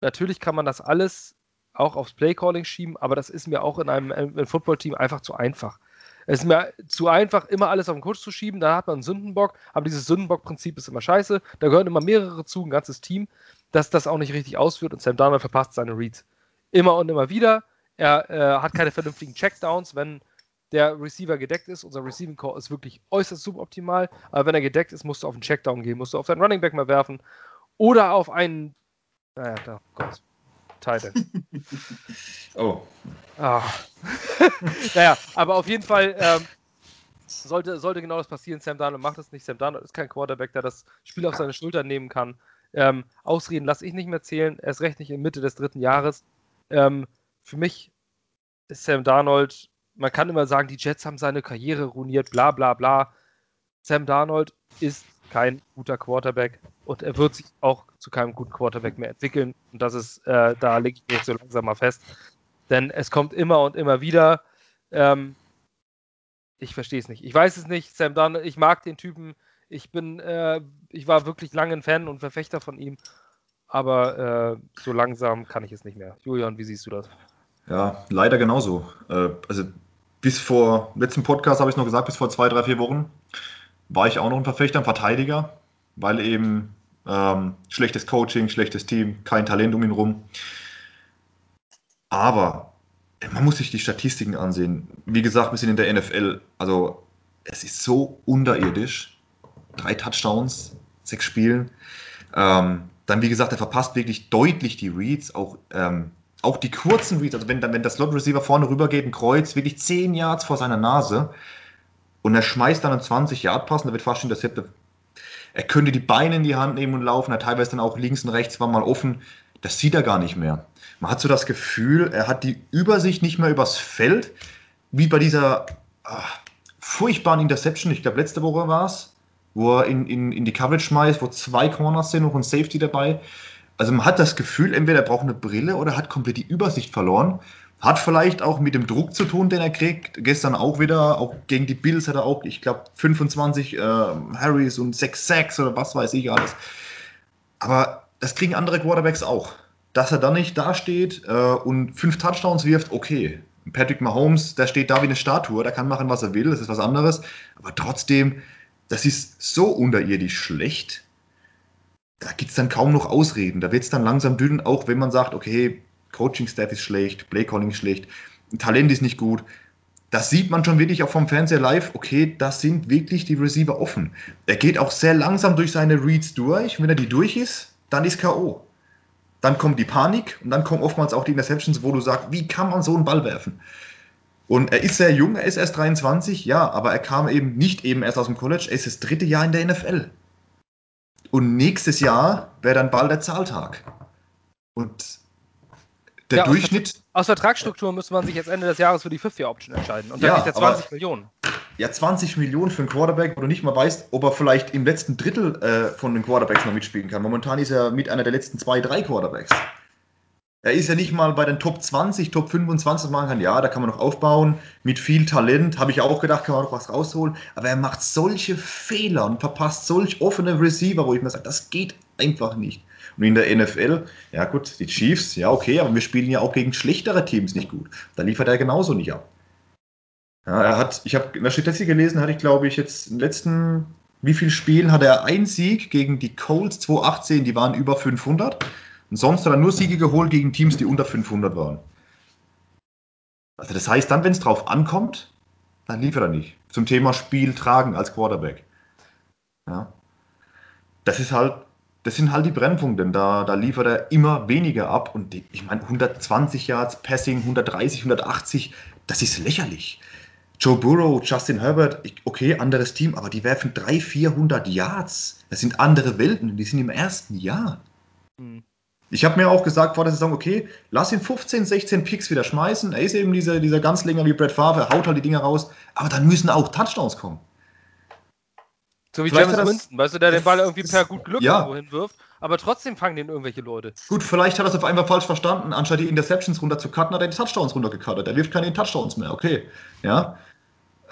natürlich kann man das alles auch aufs Playcalling schieben, aber das ist mir auch in einem, einem Footballteam einfach zu einfach. Es ist mir zu einfach, immer alles auf den Coach zu schieben. Da hat man einen Sündenbock, aber dieses Sündenbock-Prinzip ist immer scheiße. Da gehören immer mehrere zu, ein ganzes Team, dass das auch nicht richtig ausführt und Sam Darnold verpasst seine Reads. Immer und immer wieder. Er äh, hat keine vernünftigen Checkdowns, wenn der Receiver gedeckt ist. Unser Receiving Core ist wirklich äußerst suboptimal. Aber wenn er gedeckt ist, musst du auf einen Checkdown gehen, musst du auf deinen Running Back mal werfen oder auf einen. Naja, da, Gott. Title. oh. Ah. naja, aber auf jeden Fall ähm, sollte, sollte genau das passieren. Sam Darnold macht es nicht. Sam Darnold ist kein Quarterback, der das Spiel auf seine Schultern nehmen kann. Ähm, Ausreden lasse ich nicht mehr zählen. Er ist recht nicht in Mitte des dritten Jahres. Ähm, für mich ist Sam Darnold, man kann immer sagen, die Jets haben seine Karriere ruiniert, bla bla bla. Sam Darnold ist kein guter Quarterback und er wird sich auch zu keinem guten Quarterback mehr entwickeln. Und das ist, äh, da lege ich mich so langsam mal fest. Denn es kommt immer und immer wieder. Ähm, ich verstehe es nicht. Ich weiß es nicht. Sam Dunn, ich mag den Typen. Ich bin, äh, ich war wirklich lange ein Fan und Verfechter von ihm. Aber äh, so langsam kann ich es nicht mehr. Julian, wie siehst du das? Ja, leider genauso. Äh, also bis vor letzten Podcast habe ich noch gesagt, bis vor zwei, drei, vier Wochen war ich auch noch ein Verfechter, ein Verteidiger, weil eben ähm, schlechtes Coaching, schlechtes Team, kein Talent um ihn rum. Aber man muss sich die Statistiken ansehen. Wie gesagt, wir sind in der NFL. Also es ist so unterirdisch. Drei Touchdowns, sechs Spielen. Ähm, dann, wie gesagt, er verpasst wirklich deutlich die Reads, auch, ähm, auch die kurzen Reads. Also wenn, wenn der Slot Receiver vorne rüber geht, ein Kreuz, wirklich zehn Yards vor seiner Nase. Und er schmeißt dann einen 20-Yard-Pass und da wird fast siebte. Er könnte die Beine in die Hand nehmen und laufen, er teilweise dann auch links und rechts war mal offen. Das sieht er gar nicht mehr. Man hat so das Gefühl, er hat die Übersicht nicht mehr übers Feld, wie bei dieser ach, furchtbaren Interception, ich glaube letzte Woche war es, wo er in, in, in die Coverage schmeißt, wo zwei Corners sind und ein Safety dabei. Also man hat das Gefühl, entweder er braucht eine Brille oder hat komplett die Übersicht verloren. Hat vielleicht auch mit dem Druck zu tun, den er kriegt. Gestern auch wieder, auch gegen die Bills hat er auch, ich glaube, 25 äh, Harrys und 6 Sacks oder was weiß ich alles. Aber das kriegen andere Quarterbacks auch. Dass er dann nicht dasteht äh, und fünf Touchdowns wirft, okay. Patrick Mahomes, der steht da wie eine Statue, der kann machen, was er will, das ist was anderes. Aber trotzdem, das ist so unterirdisch schlecht. Da gibt es dann kaum noch Ausreden. Da wird es dann langsam dünn, auch wenn man sagt, okay, Coaching-Staff ist schlecht, Play-Calling ist schlecht, Talent ist nicht gut. Das sieht man schon wirklich auch vom Fernseher live. Okay, das sind wirklich die Receiver offen. Er geht auch sehr langsam durch seine Reads durch. Wenn er die durch ist, dann ist K.O. Dann kommt die Panik und dann kommen oftmals auch die Interceptions, wo du sagst, wie kann man so einen Ball werfen? Und er ist sehr jung, er ist erst 23, ja, aber er kam eben nicht eben erst aus dem College, er ist das dritte Jahr in der NFL. Und nächstes Jahr wäre dann bald der Zahltag. Und der ja, Durchschnitt. Aus, Vertragsstruktur müsste man sich jetzt Ende des Jahres für die Fifth-Year-Option entscheiden. Und dann ja, kriegt er 20 Millionen. Ja, 20 Millionen für einen Quarterback, wo du nicht mal weißt, ob er vielleicht im letzten Drittel äh, von den Quarterbacks noch mitspielen kann. Momentan ist er mit einer der letzten zwei, drei Quarterbacks. Er ist ja nicht mal bei den Top 20, Top 25 machen kann. Ja, da kann man noch aufbauen. Mit viel Talent, habe ich auch gedacht, kann man noch was rausholen. Aber er macht solche Fehler und verpasst solch offene Receiver, wo ich mir sage, das geht einfach nicht. Und in der NFL, ja gut, die Chiefs, ja okay, aber wir spielen ja auch gegen schlechtere Teams nicht gut. Da liefert er genauso nicht ab. Ja, er hat, ich habe in der Statistik gelesen, hatte ich glaube ich jetzt in den letzten, wie viel Spielen hat er einen Sieg gegen die Colts 2018, die waren über 500. Und sonst hat er nur Siege geholt gegen Teams, die unter 500 waren. Also das heißt, dann, wenn es drauf ankommt, dann liefert er nicht. Zum Thema Spiel tragen als Quarterback. Ja. Das ist halt das sind halt die Brennpunkte. Da, da liefert er immer weniger ab. Und die, ich meine, 120 Yards Passing, 130, 180, das ist lächerlich. Joe Burrow, Justin Herbert, okay, anderes Team, aber die werfen 300, 400 Yards. Das sind andere Welten, die sind im ersten Jahr. Mhm. Ich habe mir auch gesagt vor der Saison, okay, lass ihn 15, 16 Picks wieder schmeißen. Er ist eben dieser, dieser Ganzlinger wie Brett Favre, haut halt die Dinger raus, aber dann müssen auch Touchdowns kommen. So wie James Winston, weißt du, der den Ball irgendwie per gut Glück ja. irgendwo hinwirft, aber trotzdem fangen den irgendwelche Leute. Gut, vielleicht hat er es auf einmal falsch verstanden. Anstatt die Interceptions runter zu cutten, hat er die Touchdowns runtergecuttet. Er wirft keine Touchdowns mehr, okay. Ja.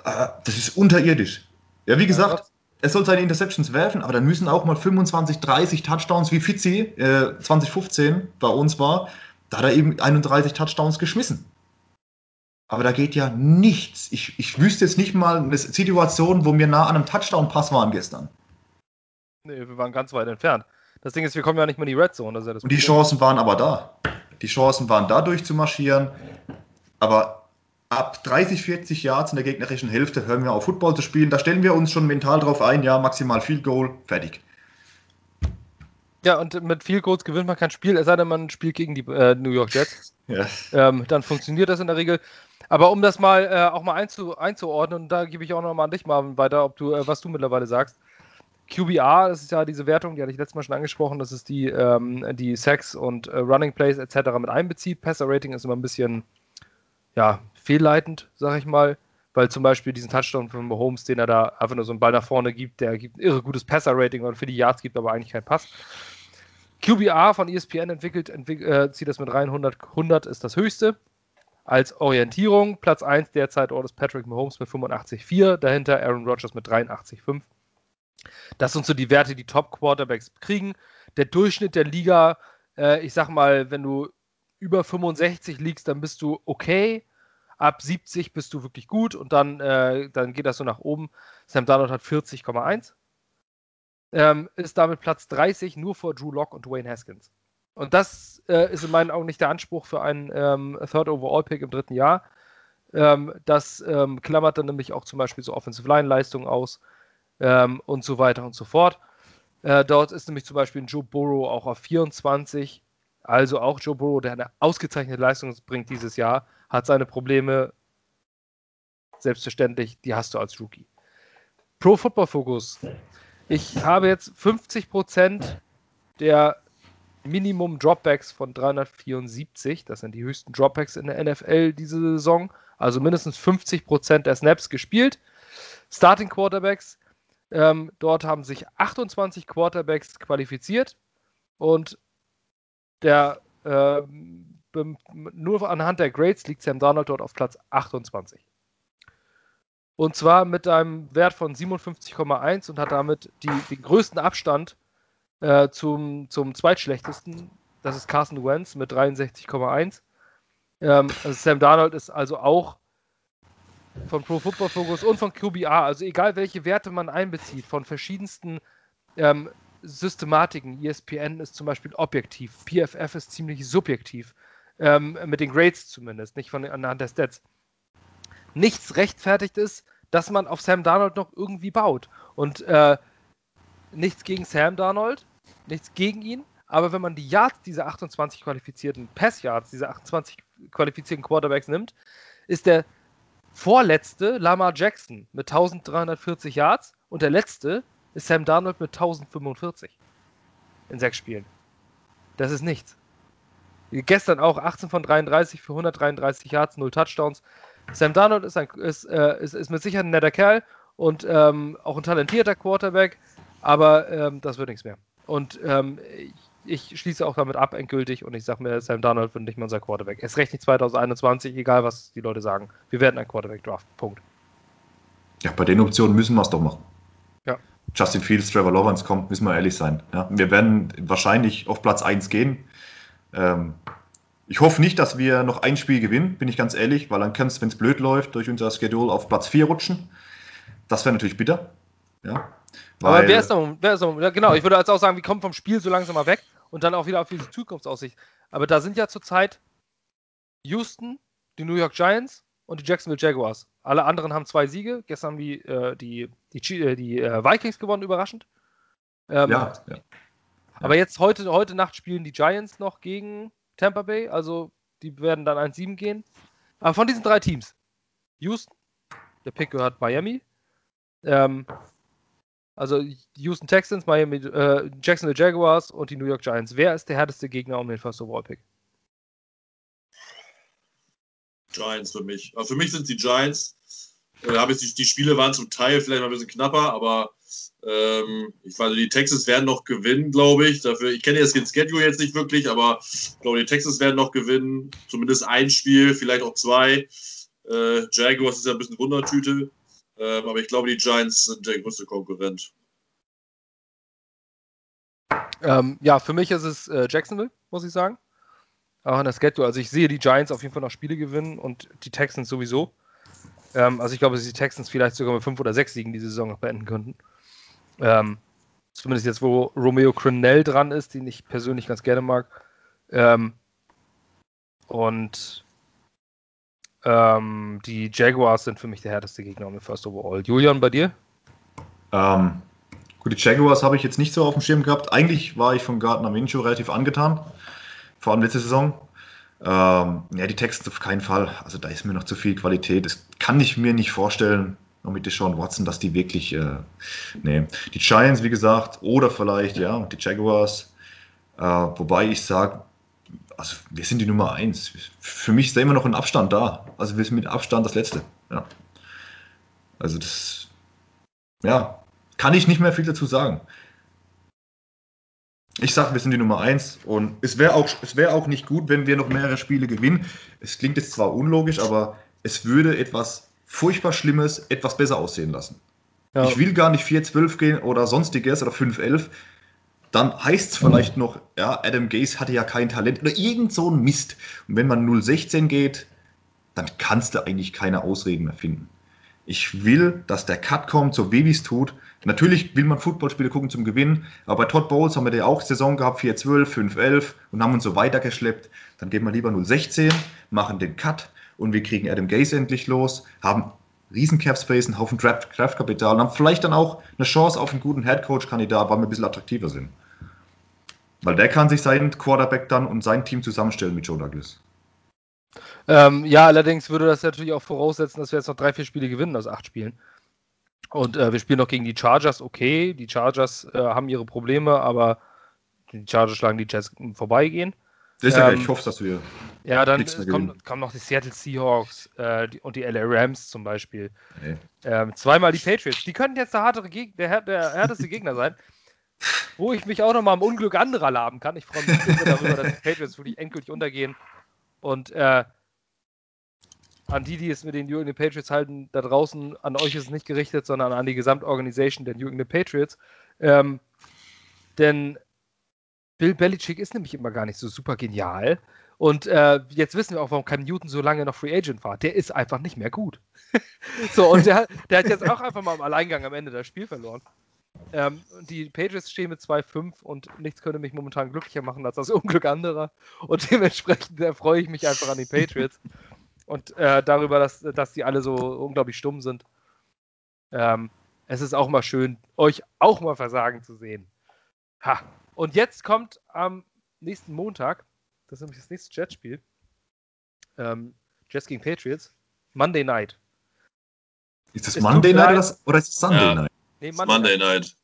Äh, das ist unterirdisch. Ja, wie gesagt, ja, er soll seine Interceptions werfen, aber dann müssen auch mal 25, 30 Touchdowns, wie Fitzi äh, 2015 bei uns war, da hat er eben 31 Touchdowns geschmissen. Aber da geht ja nichts. Ich, ich wüsste jetzt nicht mal eine Situation, wo wir nah an einem Touchdown-Pass waren gestern. Nee, wir waren ganz weit entfernt. Das Ding ist, wir kommen ja nicht mehr in die Red Zone. Ja Und die Chancen waren aber da. die Chancen waren da durchzumarschieren. Aber ab 30, 40 Yards in der gegnerischen Hälfte hören wir auf, Football zu spielen. Da stellen wir uns schon mental drauf ein, ja, maximal Field Goal, fertig. Ja, und mit Field Goals gewinnt man kein Spiel, es sei denn, man spielt gegen die äh, New York Jets. Ja. Ähm, dann funktioniert das in der Regel. Aber um das mal äh, auch mal einzu, einzuordnen, und da gebe ich auch noch mal an dich mal weiter, ob du, äh, was du mittlerweile sagst. QBR, das ist ja diese Wertung, die hatte ich letztes Mal schon angesprochen, das ist die, ähm, die Sex und äh, Running Plays etc. mit einbezieht. Passer Rating ist immer ein bisschen ja, fehlleitend, sag ich mal, weil zum Beispiel diesen Touchdown von Mahomes, den er da einfach nur so einen Ball nach vorne gibt, der gibt ein irre gutes Passer-Rating und für die Yards gibt aber eigentlich keinen Pass. QBR von ESPN entwickelt, entwick äh, zieht das mit rein, 100, 100 ist das höchste. Als Orientierung, Platz 1 derzeit ist Patrick Mahomes mit 85,4, dahinter Aaron Rodgers mit 83,5. Das sind so die Werte, die Top-Quarterbacks kriegen. Der Durchschnitt der Liga, äh, ich sag mal, wenn du über 65 liegst, dann bist du okay. Ab 70 bist du wirklich gut und dann, äh, dann geht das so nach oben. Sam Darnold hat 40,1. Ähm, ist damit Platz 30 nur vor Drew Locke und Dwayne Haskins. Und das äh, ist in meinen Augen nicht der Anspruch für einen ähm, Third Overall Pick im dritten Jahr. Ähm, das ähm, klammert dann nämlich auch zum Beispiel so Offensive Line Leistungen aus ähm, und so weiter und so fort. Äh, dort ist nämlich zum Beispiel Joe Burrow auch auf 24. Also auch Joe Burrow, der eine ausgezeichnete Leistung bringt dieses Jahr, hat seine Probleme. Selbstverständlich, die hast du als Rookie. Pro Football Focus. Ich habe jetzt 50% der Minimum Dropbacks von 374. Das sind die höchsten Dropbacks in der NFL diese Saison. Also mindestens 50% der Snaps gespielt. Starting Quarterbacks. Ähm, dort haben sich 28 Quarterbacks qualifiziert und der äh, nur anhand der Grades liegt Sam Darnold dort auf Platz 28. Und zwar mit einem Wert von 57,1 und hat damit die, den größten Abstand äh, zum, zum zweitschlechtesten. Das ist Carson Wentz mit 63,1. Ähm, also Sam Darnold ist also auch von Pro Football Focus und von QBR, also egal welche Werte man einbezieht, von verschiedensten ähm, Systematiken. ESPN ist zum Beispiel objektiv, PFF ist ziemlich subjektiv, ähm, mit den Grades zumindest, nicht von anhand der Stats. Nichts rechtfertigt ist, dass man auf Sam Darnold noch irgendwie baut. Und äh, nichts gegen Sam Darnold, nichts gegen ihn, aber wenn man die Yards dieser 28 qualifizierten Pass-Yards, dieser 28 qualifizierten Quarterbacks nimmt, ist der vorletzte Lamar Jackson mit 1340 Yards und der letzte ist Sam Darnold mit 1045 in sechs Spielen. Das ist nichts. Gestern auch 18 von 33 für 133 Yards, 0 Touchdowns. Sam Darnold ist, ein, ist, äh, ist, ist mit Sicherheit ein netter Kerl und ähm, auch ein talentierter Quarterback, aber ähm, das wird nichts mehr. Und ähm, ich, schließe auch damit ab, endgültig, und ich sage mir, Sam Darnold wird nicht mal unser Quarterback. Es recht nicht 2021, egal was die Leute sagen. Wir werden ein Quarterback draften. Punkt. Ja, bei den Optionen müssen wir es doch machen. Ja. Justin Fields, Trevor Lawrence kommt, müssen wir ehrlich sein. Ja, wir werden wahrscheinlich auf Platz 1 gehen. Ähm, ich hoffe nicht, dass wir noch ein Spiel gewinnen, bin ich ganz ehrlich, weil dann kannst, wenn es blöd läuft, durch unser Schedule auf Platz 4 rutschen. Das wäre natürlich bitter. Ja, weil, Aber wer ist noch, wer ist noch, genau, ich würde jetzt auch sagen, wir kommen vom Spiel so langsam mal weg und dann auch wieder auf diese Zukunftsaussicht. Aber da sind ja zurzeit Houston, die New York Giants und die Jacksonville Jaguars. Alle anderen haben zwei Siege. Gestern haben die, äh, die, die, äh, die äh, Vikings gewonnen, überraschend. Ähm, ja, ja. Aber jetzt heute, heute Nacht spielen die Giants noch gegen Tampa Bay. Also die werden dann 1-7 gehen. Aber von diesen drei Teams, Houston, der Pick gehört Miami, ähm, also Houston Texans, Miami, äh, Jacksonville Jaguars und die New York Giants. Wer ist der härteste Gegner um den First Overall Pick? Giants für mich. Aber für mich sind es die Giants. Äh, die, die, Spiele waren zum Teil vielleicht mal ein bisschen knapper, aber ähm, ich weiß, die Texans werden noch gewinnen, glaube ich. Dafür, ich kenne jetzt den Schedule jetzt nicht wirklich, aber ich glaube, die Texans werden noch gewinnen. Zumindest ein Spiel, vielleicht auch zwei. Äh, Jaguars ist ja ein bisschen Wundertüte. Ähm, aber ich glaube, die Giants sind der größte Konkurrent. Ähm, ja, für mich ist es äh, Jacksonville, muss ich sagen. Auch an der Schedule. Also ich sehe die Giants auf jeden Fall noch Spiele gewinnen und die Texans sowieso. Ähm, also ich glaube, dass die Texans vielleicht sogar mit fünf oder sechs Siegen diese Saison noch beenden könnten. Ähm, zumindest jetzt, wo Romeo Crennel dran ist, den ich persönlich ganz gerne mag. Ähm, Und ähm, die Jaguars sind für mich der härteste Gegner um First Overall. Julian, bei dir? Ähm, gut, die Jaguars habe ich jetzt nicht so auf dem Schirm gehabt. Eigentlich war ich von Gardner Minshew relativ angetan, vor allem letzte Saison. Ähm, ja, die Texte auf keinen Fall. Also da ist mir noch zu viel Qualität. Das kann ich mir nicht vorstellen, noch mit Deshaun Watson, dass die wirklich, äh, nee. Die Giants, wie gesagt, oder vielleicht, ja, die Jaguars. Äh, wobei ich sage, also wir sind die Nummer eins. Für mich ist da immer noch ein Abstand da. Also wir sind mit Abstand das Letzte. Ja. Also das, ja, kann ich nicht mehr viel dazu sagen. Ich sage, wir sind die Nummer eins und es wäre auch, wär auch nicht gut, wenn wir noch mehrere Spiele gewinnen. Es klingt jetzt zwar unlogisch, aber es würde etwas furchtbar Schlimmes etwas besser aussehen lassen. Ja. Ich will gar nicht 4-12 gehen oder sonstiges oder 5-11. Dann heißt es vielleicht noch, ja, Adam Gaze hatte ja kein Talent oder irgend so ein Mist. Und wenn man 0-16 geht, dann kannst du eigentlich keine Ausreden mehr finden. Ich will, dass der Cut kommt, so wie es tut. Natürlich will man Footballspiele gucken zum Gewinnen, aber bei Todd Bowles haben wir ja auch Saison gehabt, 4-12, 5-11 und haben uns so weitergeschleppt. Dann gehen wir lieber 0-16, machen den Cut und wir kriegen Adam Gaze endlich los, haben riesen Cap Space, einen Haufen Draft-Kapital und haben vielleicht dann auch eine Chance auf einen guten Headcoach-Kandidat, weil wir ein bisschen attraktiver sind. Weil der kann sich seinen Quarterback dann und sein Team zusammenstellen mit Joe Douglas. Ähm, ja, allerdings würde das natürlich auch voraussetzen, dass wir jetzt noch drei, vier Spiele gewinnen aus acht Spielen. Und äh, wir spielen noch gegen die Chargers, okay. Die Chargers äh, haben ihre Probleme, aber die Chargers schlagen die Jets vorbeigehen. Das ist ja ähm, ich hoffe, dass wir. Ja, dann kommen, kommen, noch die Seattle Seahawks äh, die, und die LA Rams zum Beispiel. Nee. Ähm, zweimal die Patriots. Die könnten jetzt der, hartere Geg der, der härteste Gegner sein. Wo ich mich auch noch mal am Unglück anderer laben kann. Ich freue mich darüber, dass die Patriots wirklich endgültig untergehen. Und äh, an die, die es mit den New England Patriots halten, da draußen, an euch ist es nicht gerichtet, sondern an die Gesamtorganisation der New England Patriots. Ähm, denn Bill Belichick ist nämlich immer gar nicht so super genial. Und äh, jetzt wissen wir auch, warum Cam Newton so lange noch Free Agent war. Der ist einfach nicht mehr gut. so, und der, der, hat jetzt auch einfach mal im Alleingang am Ende das Spiel verloren. Ähm, die Patriots stehen mit 2-5 und nichts könnte mich momentan glücklicher machen als das Unglück anderer. Und dementsprechend freue ich mich einfach an die Patriots. Und äh, darüber, dass, dass die alle so unglaublich stumm sind. Ähm, es ist auch mal schön, euch auch mal versagen zu sehen. Ha, und jetzt kommt am nächsten Montag, das ist nämlich das nächste Jetspiel, ähm, Jets gegen Patriots, Monday Night. Ist das es Monday Night oder, oder, ist es Sunday ja. Night? Nee, Monday, Monday Night. Night.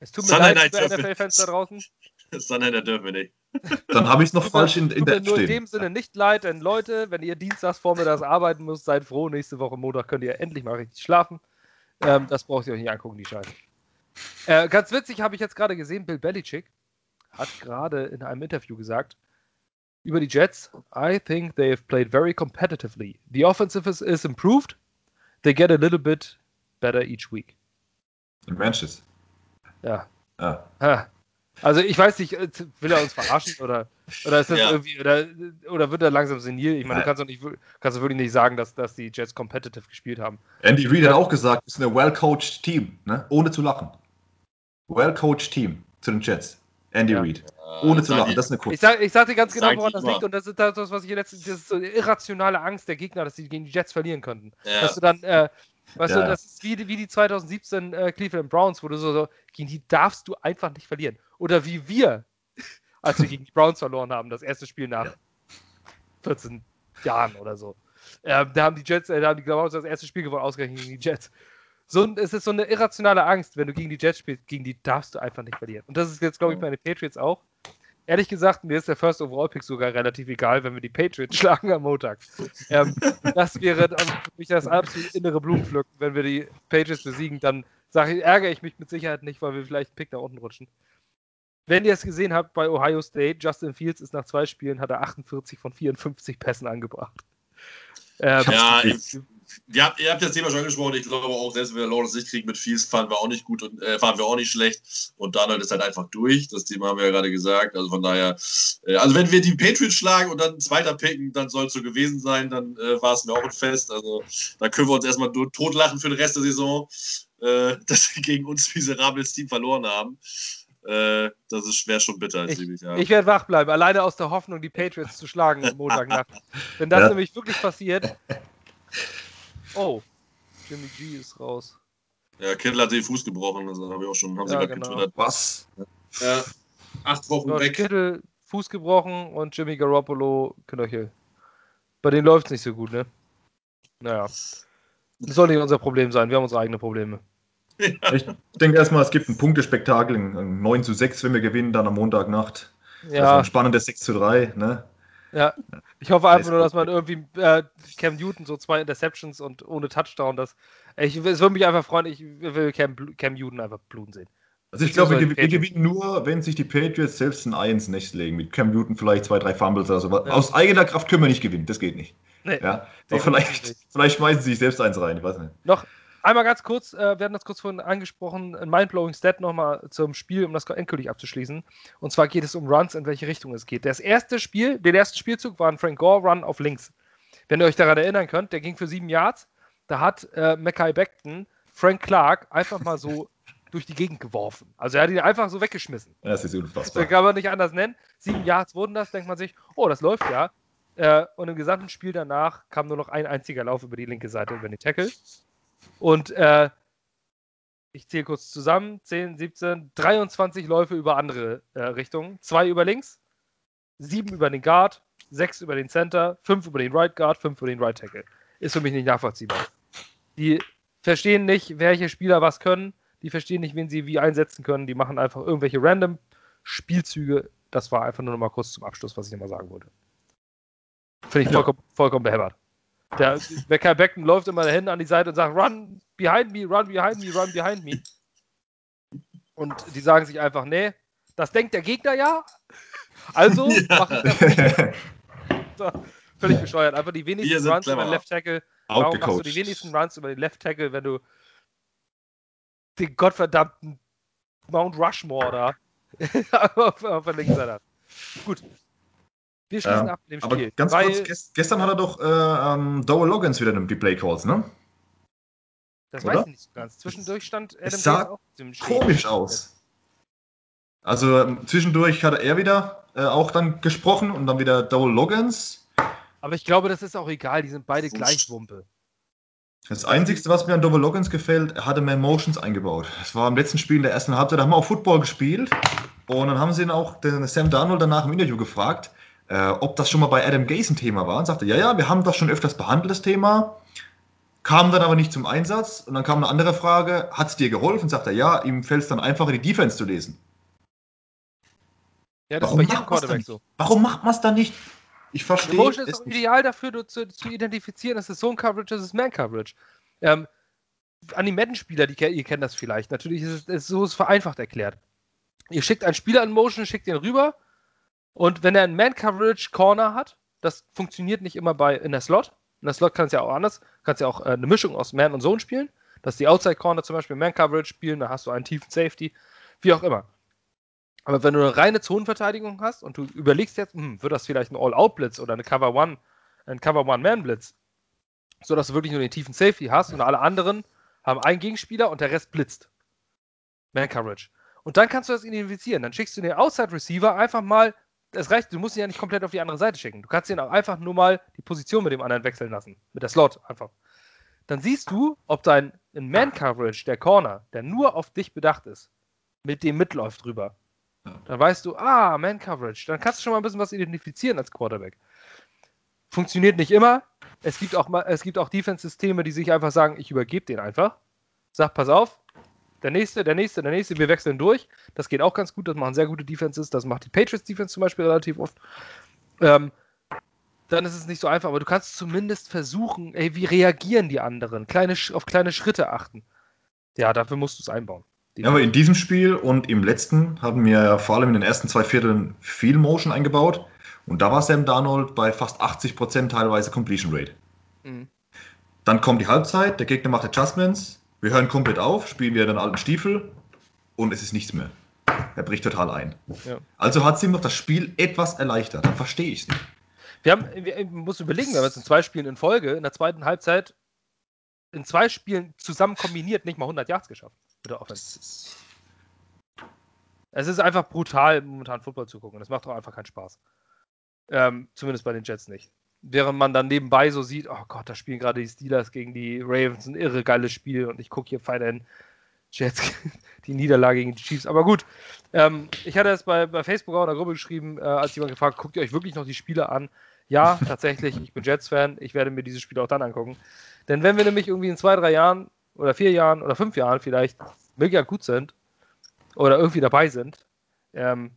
Es tut mir Sunday leid, NFL-Fans da draußen. Sunday Night dürfen wir nicht. Dann habe ich es noch falsch in, in der nur in dem Sinne nicht leid, denn Leute, wenn ihr dienstags vormittags arbeiten müsst, seid froh. Nächste Woche Montag könnt ihr endlich mal richtig schlafen. Ähm, das braucht ihr euch nicht angucken, die Scheiße. Äh, ganz witzig habe ich jetzt gerade gesehen, Bill Belichick hat gerade in einem Interview gesagt, über die Jets, I think they have played very competitively. The offensive is, is improved. They get a little bit better each week. In Ranches. Ja. Ah. Also ich weiß nicht, äh, will er uns verarschen oder, oder ist das ja. irgendwie oder, oder wird er langsam senil? Ich meine, du kannst doch nicht kannst du wirklich nicht sagen, dass, dass die Jets competitive gespielt haben. Andy Reid hat auch gesagt, es ist ein well-coached Team, ne? ohne zu lachen. Well-coached Team zu den Jets. Andy ja. Reid. Ohne zu lachen, das ist eine Kurve. Ich sag, ich sag dir ganz genau, woran das liegt. Und das ist das, was ich letztens, das ist so eine irrationale Angst der Gegner, dass sie gegen die Jets verlieren könnten. Ja. Dass du dann, äh, weißt ja. du, das ist wie, wie die 2017 äh, Cleveland Browns, wo du so, so, gegen die darfst du einfach nicht verlieren. Oder wie wir, als wir gegen die Browns verloren haben, das erste Spiel nach 14 Jahren oder so. Äh, da haben die Jets, äh, da haben die Browns das erste Spiel gewonnen, ausgerechnet gegen die Jets so, es ist so eine irrationale Angst, wenn du gegen die Jets spielst, gegen die darfst du einfach nicht verlieren. Und das ist jetzt, glaube ich, bei den Patriots auch. Ehrlich gesagt, mir ist der First Overall Pick sogar relativ egal, wenn wir die Patriots schlagen am Montag. Ähm, das wäre für mich das absolut innere Blumenpflücken. Wenn wir die Patriots besiegen, dann ich, ärgere ich mich mit Sicherheit nicht, weil wir vielleicht einen Pick nach unten rutschen. Wenn ihr es gesehen habt bei Ohio State, Justin Fields ist nach zwei Spielen, hat er 48 von 54 Pässen angebracht. Ähm, ja, ich, ihr habt, ihr habt das Thema schon angesprochen. Ich glaube auch, selbst wenn wir Lawrence nicht kriegen mit Fields, fahren wir auch nicht gut und äh, fahren wir auch nicht schlecht. Und Donald ist halt einfach durch. Das Thema haben wir ja gerade gesagt. Also von daher, äh, also wenn wir die Patriots schlagen und dann zweiter picken, dann soll es so gewesen sein. Dann äh, war es mir auch ein Fest. Also da können wir uns erstmal totlachen für den Rest der Saison, äh, dass wir gegen uns miserables Team verloren haben. Äh, das ist schwer schon bitter, Ich, ich, ja. ich werde wach bleiben, alleine aus der Hoffnung, die Patriots zu schlagen am Montagnacht. Wenn das Ja. nämlich wirklich passiert. Oh, Jimmy G ist raus. ja, Kittel hat den Fuß gebrochen, das habe ich auch schon, haben sie Ja, gerade genau. getwittert. Was? Ja, acht Wochen George weg. Kittle, Fuß gebrochen und Jimmy Garoppolo, Knöchel. Bei denen läuft es nicht so gut, ne? Naja. Das soll nicht unser Problem sein, wir haben unsere eigenen Probleme. Ich denke erstmal, es gibt ein Punktespektakel, ein 9 zu 6, wenn wir gewinnen, dann am Montagnacht. Also Ja, ein spannendes 6 zu 3. Ne? ja. Ich hoffe einfach nur, dass man irgendwie äh, Cam Newton so zwei Interceptions und ohne Touchdown, das. Ich, es würde mich einfach freuen, ich will Cam, Cam Newton einfach bluten sehen. Also ich glaube, wir, wir gewinnen nur, wenn sich die Patriots selbst ein Ei ins Nest legen. Mit Cam Newton vielleicht zwei, drei Fumbles oder so. Ja. Aus eigener Kraft können wir nicht gewinnen, das geht nicht. Nee, Ja? Aber vielleicht, nicht. vielleicht schmeißen sie sich selbst eins rein, ich weiß nicht. Noch einmal ganz kurz, äh, wir hatten das kurz vorhin angesprochen, ein mindblowing Stat nochmal zum Spiel, um das endgültig abzuschließen. Und zwar geht es um Runs, in welche Richtung es geht. Das erste Spiel, den ersten Spielzug war ein Frank Gore Run auf links. Wenn ihr euch daran erinnern könnt, der ging für sieben Yards. Da hat äh, Mackay Beckton Frank Clark einfach mal so durch die Gegend geworfen. Also er hat ihn einfach so weggeschmissen. Das ist Das unfassbar. kann man nicht anders nennen. Sieben Yards wurden das, denkt man sich, oh, das läuft ja. Äh, und im gesamten Spiel danach kam nur noch ein einziger Lauf über die linke Seite über den Tackle. Und äh, ich zähle kurz zusammen: 10, 17, 23 Läufe über andere äh, Richtungen. Zwei über links, sieben über den Guard, sechs über den Center, fünf über den Right Guard, fünf über den Right Tackle. Ist für mich nicht nachvollziehbar. Die verstehen nicht, welche Spieler was können. Die verstehen nicht, wen sie wie einsetzen können. Die machen einfach irgendwelche random Spielzüge. Das war einfach nur noch mal kurz zum Abschluss, was ich nochmal sagen wollte. Finde ich vollkommen, vollkommen behämmert. Der Becker Beckton läuft immer dahin an die Seite und sagt, run behind me, run behind me, run behind me. Und die sagen sich einfach, nee, das denkt der Gegner ja. Also Ja. mach ich das völlig bescheuert. Einfach die wenigsten Runs über den. Left Tackle. Warum machst du die wenigsten Runs über den Left Tackle, wenn du den gottverdammten Mount Rushmore da auf, auf der linken Seite hast? Gut. Wir schließen Ja, ab mit dem Aber Spiel. ganz weil, kurz, gest gestern hat er doch äh, ähm, Dowell Loggins wieder die Play Calls, ne? das oder? weiß ich nicht so ganz. Zwischendurch stand Adam sah Gates auch. Komisch aus. Also ähm, zwischendurch hatte er wieder äh, auch dann gesprochen und dann wieder Dowell Loggins. Aber ich glaube, das ist auch egal. Die sind beide gleich Wumpe. Das Einzige, was mir an Dowell Loggins gefällt, er hatte mehr Motions eingebaut. Das war im letzten Spiel in der ersten Halbzeit, da haben wir auch Football gespielt. Und dann haben sie ihn auch, den Sam Darnold danach im Interview gefragt, äh, ob das schon mal bei Adam Gase ein Thema war. Und sagte, ja, ja, wir haben das schon öfters behandelt, das Thema. Kam dann aber nicht zum Einsatz. Und dann kam eine andere Frage, hat es dir geholfen? Sagt er, ja, ihm fällt es dann einfacher, die Defense zu lesen. Ja, das Warum ist bei jedem Quarterback so. Warum macht man es dann nicht? Ich verstehe Motion ist es auch ideal dafür, zu, zu identifizieren, das ist Zone-Coverage, das ist Man-Coverage. Ähm, an die Madden-Spieler, ihr kennt das vielleicht. Natürlich ist es, es so ist vereinfacht erklärt. Ihr schickt einen Spieler in Motion, schickt ihn rüber und wenn er einen Man-Coverage-Corner hat, das funktioniert nicht immer bei in der Slot. In der Slot kann es ja auch anders, kannst ja auch äh, eine Mischung aus Man und Zone spielen, dass die Outside-Corner zum Beispiel Man-Coverage spielen, da hast du einen tiefen Safety, wie auch immer. Aber wenn du eine reine Zonenverteidigung hast und du überlegst jetzt, hm, wird das vielleicht ein All-Out-Blitz oder eine Cover-One, ein Cover-One-Man-Blitz, sodass du wirklich nur den tiefen Safety hast und alle anderen haben einen Gegenspieler und der Rest blitzt. Man-Coverage. Und dann kannst du das identifizieren. Dann schickst du den Outside-Receiver einfach mal, es reicht, du musst ihn ja nicht komplett auf die andere Seite schicken. Du kannst ihn auch einfach nur mal die Position mit dem anderen wechseln lassen. Mit der Slot einfach. Dann siehst du, ob dein in Man-Coverage, der Corner, der nur auf dich bedacht ist, mit dem mitläuft drüber. Dann weißt du, ah, Man-Coverage. Dann kannst du schon mal ein bisschen was identifizieren als Quarterback. Funktioniert nicht immer. Es gibt auch, mal- es gibt auch Defense-Systeme, die sich einfach sagen, ich übergebe den einfach. Sag, pass auf, der nächste, der nächste, der nächste, wir wechseln durch. Das geht auch ganz gut, das machen sehr gute Defenses, das macht die Patriots-Defense zum Beispiel relativ oft. Ähm, dann ist es nicht so einfach, aber du kannst zumindest versuchen, ey, wie reagieren die anderen? Kleine, auf kleine Schritte achten. Ja, dafür musst du es einbauen. Ja, aber in diesem Spiel und im letzten haben wir ja vor allem in den ersten zwei Vierteln viel Motion eingebaut. Und da war Sam Darnold bei fast 80% teilweise Completion Rate. Mhm. Dann kommt die Halbzeit, der Gegner macht Adjustments, wir hören komplett auf, spielen wieder den alten Stiefel und es ist nichts mehr. Er bricht total ein. Ja. Also hat es ihm noch das Spiel etwas erleichtert. Dann verstehe ich es nicht. Wir haben, wir, muss überlegen, wir haben jetzt in zwei Spielen in Folge, in der zweiten Halbzeit, in zwei Spielen zusammen kombiniert nicht mal 100 Yards geschafft. Es ist einfach brutal, momentan Football zu gucken. Das macht doch einfach keinen Spaß. Ähm, zumindest bei den Jets nicht. Während man dann nebenbei so sieht, oh Gott, da spielen gerade die Steelers gegen die Ravens ein irre geiles Spiel und ich gucke hier weiterhin Jets die Niederlage gegen die Chiefs. Aber gut, ähm, ich hatte es bei, bei Facebook auch in der Gruppe geschrieben, äh, als jemand gefragt, guckt ihr euch wirklich noch die Spiele an? Ja, tatsächlich, ich bin Jets-Fan, ich werde mir diese Spiele auch dann angucken. Denn wenn wir nämlich irgendwie in zwei, drei Jahren oder vier Jahren oder fünf Jahren vielleicht mega gut sind oder irgendwie dabei sind, ähm,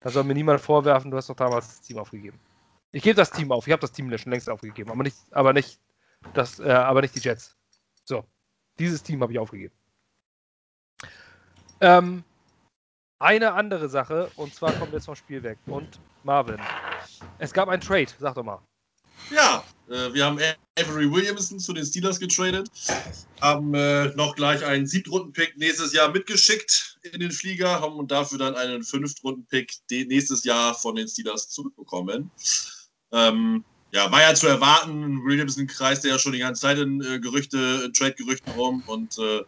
dann soll mir niemand vorwerfen, du hast doch damals das Team aufgegeben. Ich gebe das Team auf, ich habe das Team schon längst aufgegeben, aber nicht, aber nicht, das, äh, aber nicht die Jets. So, dieses Team habe ich aufgegeben. Ähm, eine andere Sache, und zwar kommt jetzt vom Spiel weg. Und Marvin, es gab einen Trade, sag doch mal. Ja, äh, wir haben Avery Williamson zu den Steelers getradet, haben äh, noch gleich einen Siebtrunden-Pick nächstes Jahr mitgeschickt in den Flieger, haben dafür dann einen Fünftrunden-Pick nächstes Jahr von den Steelers zurückbekommen. Ähm, ja, war ja zu erwarten. Williamson kreist ja schon die ganze Zeit in äh, Gerüchte, in Trade-Gerüchten rum. Und äh,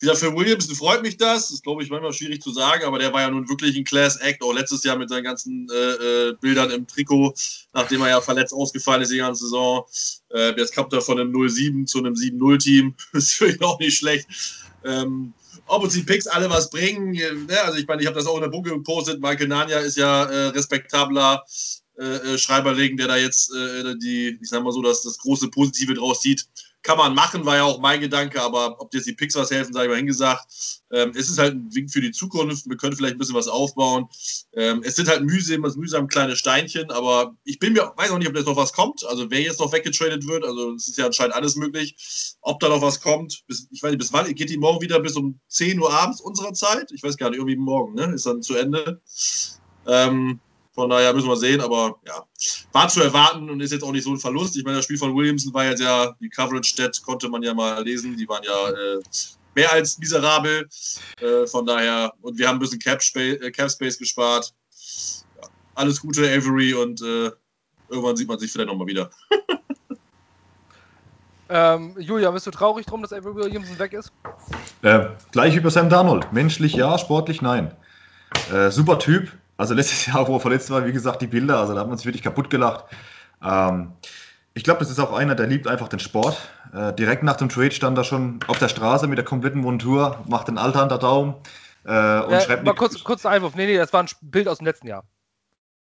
wieder für Williamson freut mich das. Das glaube ich, manchmal schwierig zu sagen, aber der war ja nun wirklich ein Class-Act, auch letztes Jahr mit seinen ganzen äh, äh Bildern im Trikot, nachdem er ja verletzt ausgefallen ist die ganze Saison. Äh, jetzt kommt er von einem 0-7 zu einem 7-0-Team. Das ist für auch nicht schlecht. Ähm, ob uns die Picks alle was bringen, äh, ne? also ich meine, ich habe das auch in der Bunke gepostet. Michael Nania ist ja äh, respektabler äh, äh, Schreiberling, der da jetzt äh, die, ich sag mal so, dass das große Positive draus sieht. Kann man machen, war ja auch mein Gedanke, aber ob jetzt die Picks was helfen, sei mal hingesagt. Ähm, es ist halt ein Wink für die Zukunft. Wir können vielleicht ein bisschen was aufbauen. Ähm, es sind halt mühsam, mühsam kleine Steinchen, aber ich bin mir, weiß auch nicht, ob jetzt noch was kommt. Also wer jetzt noch weggetradet wird, also es ist ja anscheinend alles möglich. Ob da noch was kommt, bis, ich weiß nicht, bis wann, geht die morgen wieder bis um 10 Uhr abends unserer Zeit? Ich weiß gar nicht, irgendwie morgen, ne? Ist dann zu Ende. Ähm, von daher müssen wir sehen, aber ja, war zu erwarten und ist jetzt auch nicht so ein Verlust. Ich meine, das Spiel von Williamson war jetzt ja, die Coverage-Stat konnte man ja mal lesen, die waren ja äh, mehr als miserabel. Äh, von daher, und wir haben ein bisschen Cap, Space, äh, Cap gespart. Ja, alles Gute, Avery, und äh, irgendwann sieht man sich vielleicht nochmal wieder. ähm, Julia, bist du traurig drum, dass Avery Williamson weg ist? Äh, gleich über Sam Darnold. Menschlich ja, sportlich nein. Äh, super Typ, also letztes Jahr, wo er verletzt war, wie gesagt, die Bilder, also da hat man sich wirklich kaputt gelacht. Ähm, ich glaube, das ist auch einer, der liebt einfach den Sport. Äh, direkt nach dem Trade stand er schon auf der Straße mit der kompletten Montur, macht den Alter an der Daumen äh, und äh, schreibt. Mal kurz, kurz Einwurf. Nee, nee, das war ein Bild aus dem letzten Jahr.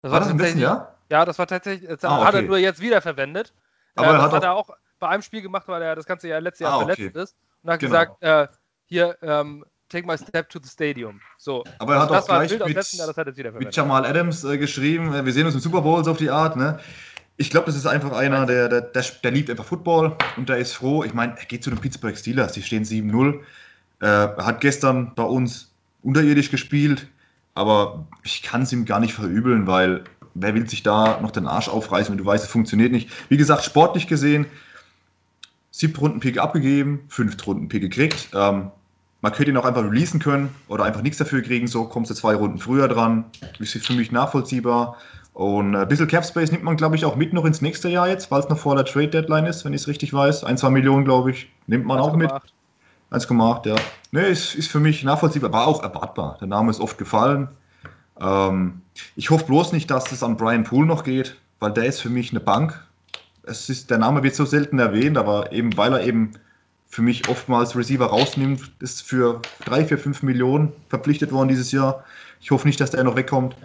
Das war, war das im letzten Jahr? Ja, das war tatsächlich. Das ah, okay. hat er nur jetzt wieder verwendet. Aber äh, er hat, hat er auch bei einem Spiel gemacht, weil er das ganze Jahr letztes Jahr ah, verletzt okay. ist. Und hat genau. gesagt, äh, hier, ähm, Take my step to the stadium. So. Aber er hat auch gleich mit, Jahr, mit, Jamal Adams äh, geschrieben, äh, wir sehen uns im Super Bowl so auf die Art. Ne? Ich glaube, das ist einfach einer, der, der, der, der, liebt einfach Football und der ist froh. Ich meine, er geht zu den Pittsburgh Steelers, die stehen 7-0. Äh, er hat gestern bei uns unterirdisch gespielt, aber ich kann es ihm gar nicht verübeln, weil wer will sich da noch den Arsch aufreißen, wenn du weißt, es funktioniert nicht. Wie gesagt, sportlich gesehen, siebte Runden Pick abgegeben, fünfte Runden Pick gekriegt. Ähm, man könnte ihn auch einfach releasen können oder einfach nichts dafür kriegen, so kommst du zwei Runden früher dran. Ist für mich nachvollziehbar. Und ein bisschen Cap Space nimmt man, glaube ich, auch mit noch ins nächste Jahr jetzt, weil es noch vor der Trade Deadline ist, wenn ich es richtig weiß. Ein, zwei Millionen, glaube ich, nimmt man 1, auch mit. 1,8, ja. Ne, ist, ist für mich nachvollziehbar, war auch erwartbar. Der Name ist oft gefallen. Ähm, ich hoffe bloß nicht, dass es an Brian Poole noch geht, weil der ist für mich eine Bank. Es ist, der Name wird so selten erwähnt, aber eben weil er eben für mich oftmals Receiver rausnimmt, ist für 3, 4, 5 Millionen verpflichtet worden dieses Jahr. Ich hoffe nicht, dass der noch wegkommt.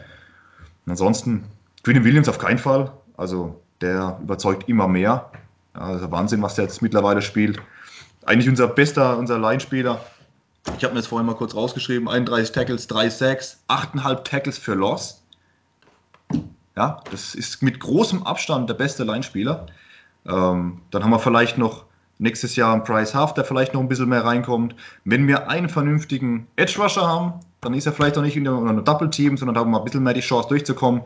ansonsten, Quinn Williams auf keinen Fall. Also der überzeugt immer mehr. Also Wahnsinn, was der jetzt mittlerweile spielt. Eigentlich unser bester, unser Line-Spieler. Ich habe mir das vorhin mal kurz rausgeschrieben. 31 Tackles, 3 Sacks, 8,5 Tackles für Loss. Ja, das ist mit großem Abstand der beste Line-Spieler. Ähm, dann haben wir vielleicht noch nächstes Jahr ein Price Half, der vielleicht noch ein bisschen mehr reinkommt. Wenn wir einen vernünftigen Edge Rusher haben, dann ist er vielleicht auch nicht in einem Double Team, sondern haben wir ein bisschen mehr die Chance durchzukommen.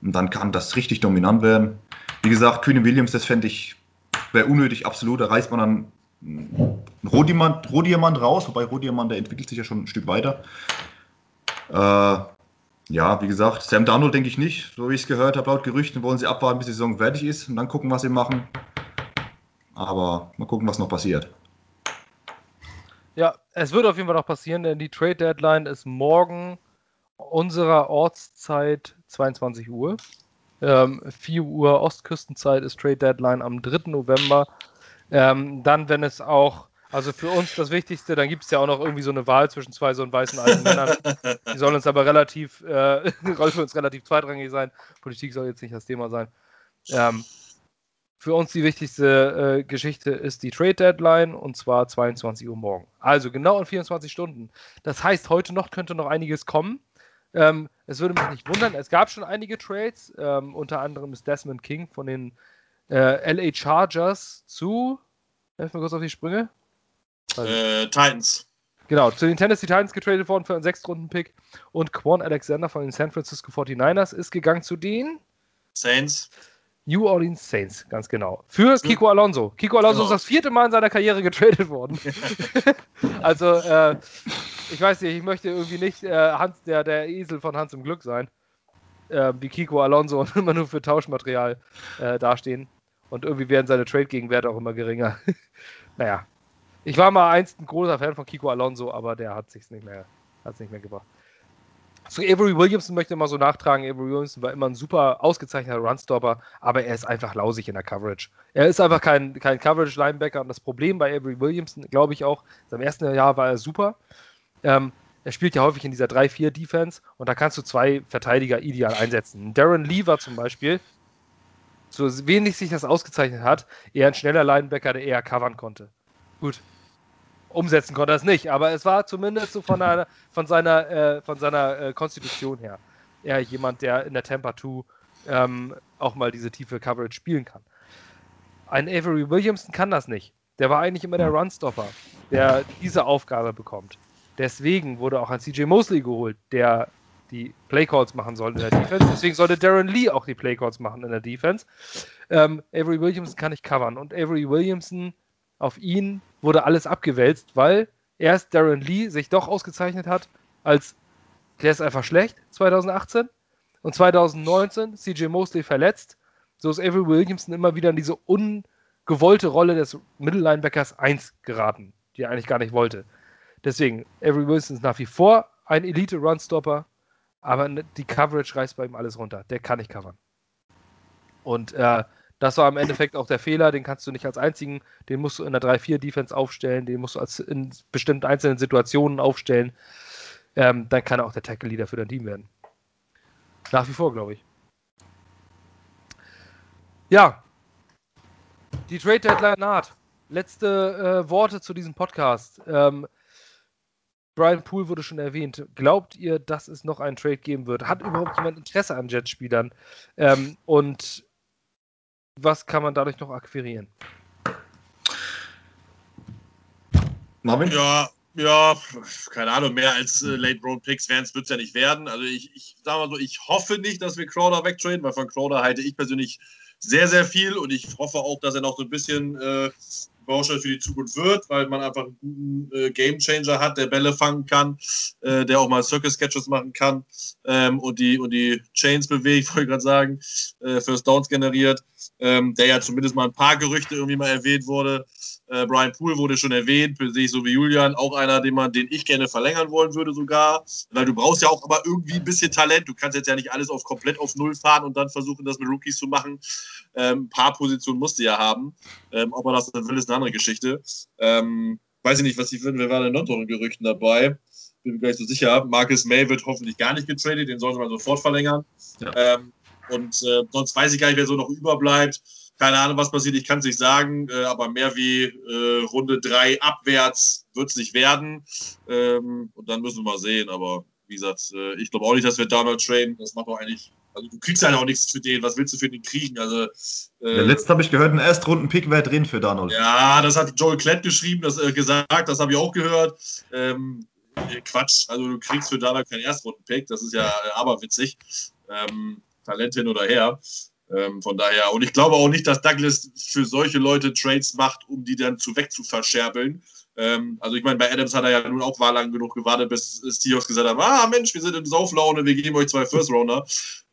Und dann kann das richtig dominant werden. Wie gesagt, Queen Williams, das fände ich, wäre unnötig, absolut. Da reißt man dann Rohdiamant, Rohdiamant raus, wobei Rohdiamant, der entwickelt sich ja schon ein Stück weiter. Äh, ja, wie gesagt, Sam Darnold denke ich nicht. So wie ich es gehört habe, laut Gerüchten wollen sie abwarten, bis die Saison fertig ist und dann gucken, was sie machen. Aber mal gucken, was noch passiert. Ja, es wird auf jeden Fall noch passieren, denn die Trade Deadline ist morgen unserer Ortszeit 22 Uhr. Ähm, 4 Uhr Ostküstenzeit ist Trade Deadline am 3. November. Ähm, dann, wenn es auch, also für uns das Wichtigste, dann gibt es ja auch noch irgendwie so eine Wahl zwischen zwei so weißen alten Männern. Die sollen uns aber relativ, äh, soll für uns relativ zweitrangig sein. Politik soll jetzt nicht das Thema sein. Ähm, für uns die wichtigste äh, Geschichte ist die Trade Deadline und zwar 22 Uhr morgen. Also genau in 24 Stunden. Das heißt, heute noch könnte noch einiges kommen. Ähm, es würde mich nicht wundern, es gab schon einige Trades. Ähm, unter anderem ist Desmond King von den äh, LA Chargers zu. Helf mir kurz auf die Sprünge. Äh, Titans. Genau, zu den Tennessee Titans getradet worden für einen Sechstrunden-Pick. Und Quan Alexander von den San Francisco 49ers ist gegangen zu den Saints. New Orleans Saints, ganz genau. Für Kiko Alonso. Kiko Alonso genau. ist das vierte Mal in seiner Karriere getradet worden. also, äh, ich weiß nicht, ich möchte irgendwie nicht äh, Hans, der, der Esel von Hans im Glück sein. Äh, wie Kiko Alonso und immer nur für Tauschmaterial äh, dastehen. Und irgendwie werden seine Trade-Gegenwerte auch immer geringer. naja. Ich war mal einst ein großer Fan von Kiko Alonso, aber der hat sich nicht mehr, nicht mehr gebracht. Zu Avery Williamson möchte ich mal so nachtragen. Avery Williamson war immer ein super ausgezeichneter Runstopper, aber er ist einfach lausig in der Coverage. Er ist einfach kein, kein Coverage-Linebacker und das Problem bei Avery Williamson, glaube ich auch, im ersten Jahr war er super. Ähm, er spielt ja häufig in dieser 3-4-Defense und da kannst du zwei Verteidiger ideal einsetzen. Darren Lever zum Beispiel, so wenig sich das ausgezeichnet hat, eher ein schneller Linebacker, der eher covern konnte. Gut, umsetzen konnte er es nicht, aber es war zumindest so von, einer, von seiner, äh, von seiner äh, Konstitution her eher jemand, der in der Tampa 2 ähm, auch mal diese tiefe Coverage spielen kann. Ein Avery Williamson kann das nicht. Der war eigentlich immer der Runstopper, der diese Aufgabe bekommt. Deswegen wurde auch ein CJ Mosley geholt, der die Playcalls machen soll in der Defense. Deswegen sollte Darren Lee auch die Playcalls machen in der Defense. Ähm, Avery Williamson kann nicht covern und Avery Williamson auf ihn wurde alles abgewälzt, weil erst Darren Lee sich doch ausgezeichnet hat als der ist einfach schlecht 2018 und 2019 CJ Mosley verletzt. So ist Avery Williamson immer wieder in diese ungewollte Rolle des Mittellinebackers 1 geraten, die er eigentlich gar nicht wollte. Deswegen, Avery Wilson ist nach wie vor ein Elite-Runstopper, aber die Coverage reißt bei ihm alles runter. Der kann nicht covern. Und äh, das war im Endeffekt auch der Fehler, den kannst du nicht als einzigen, den musst du in der 3-4-Defense aufstellen, den musst du als in bestimmten einzelnen Situationen aufstellen. Ähm, dann kann er auch der Tackle-Leader für dein Team werden. Nach wie vor, glaube ich. Ja. Die Trade Deadline naht. Letzte äh, Worte zu diesem Podcast. Ähm, Brian Poole wurde schon erwähnt. Glaubt ihr, dass es noch einen Trade geben wird? Hat überhaupt jemand Interesse an Jets-Spielern? Ähm, und was kann man dadurch noch akquirieren? Marvin? Ja, ja, keine Ahnung, mehr als äh, Late Round Picks werden es ja nicht werden. Also ich, ich sag mal so, ich hoffe nicht, dass wir Crowder wegtraden, weil von Crowder halte ich persönlich sehr, sehr viel und ich hoffe auch, dass er noch so ein bisschen äh, Baustein für die Zukunft wird, weil man einfach einen guten äh, Gamechanger hat, der Bälle fangen kann, äh, der auch mal Circus Sketches machen kann ähm, und, die, und die Chains bewegt, wollte ich gerade sagen, äh, First Downs generiert, ähm, der ja zumindest mal ein paar Gerüchte irgendwie mal erwähnt wurde. Äh, Brian Poole wurde schon erwähnt, sehe ich so wie Julian, auch einer, den man, den ich gerne verlängern wollen würde sogar, weil du brauchst ja auch aber irgendwie ein bisschen Talent. Du kannst jetzt ja nicht alles auf komplett auf Null fahren und dann versuchen, das mit Rookies zu machen. Ähm, ein paar Positionen musst du ja haben. Ähm, ob er das dann will, ist eine andere Geschichte. Ähm, weiß ich nicht, was die finden. Wer war denn noch in Gerüchten dabei? Bin mir gar nicht so sicher. Marcus May wird hoffentlich gar nicht getradet, den sollte man sofort verlängern. Ja. Ähm, und äh, sonst weiß ich gar nicht, wer so noch überbleibt. Keine Ahnung, was passiert, ich kann es nicht sagen, äh, aber mehr wie äh, Runde 3 abwärts wird es nicht werden. Ähm, und dann müssen wir mal sehen. Aber wie gesagt, äh, ich glaube auch nicht, dass wir Donald traden. Das macht doch eigentlich. Also du kriegst ja auch nichts für den. Was willst du für den kriegen? Also, äh, letzt habe ich gehört, ein Erstrunden-Pick wäre drin für Donald. Ja, das hat Joel Klett geschrieben, das äh, gesagt, das habe ich auch gehört. Ähm, Quatsch, also du kriegst für Donald keinen Erstrunden-Pick, das ist ja äh, aberwitzig. Ähm, Talent hin oder her. Ähm, von daher, und ich glaube auch nicht, dass Douglas für solche Leute Trades macht, um die dann zu wegzuverscherbeln. Ähm, also ich meine, bei Adams hat er ja nun auch war lang genug gewartet, bis Seahawks gesagt haben, ah Mensch, wir sind in Sauflaune, wir geben euch zwei First Rounder.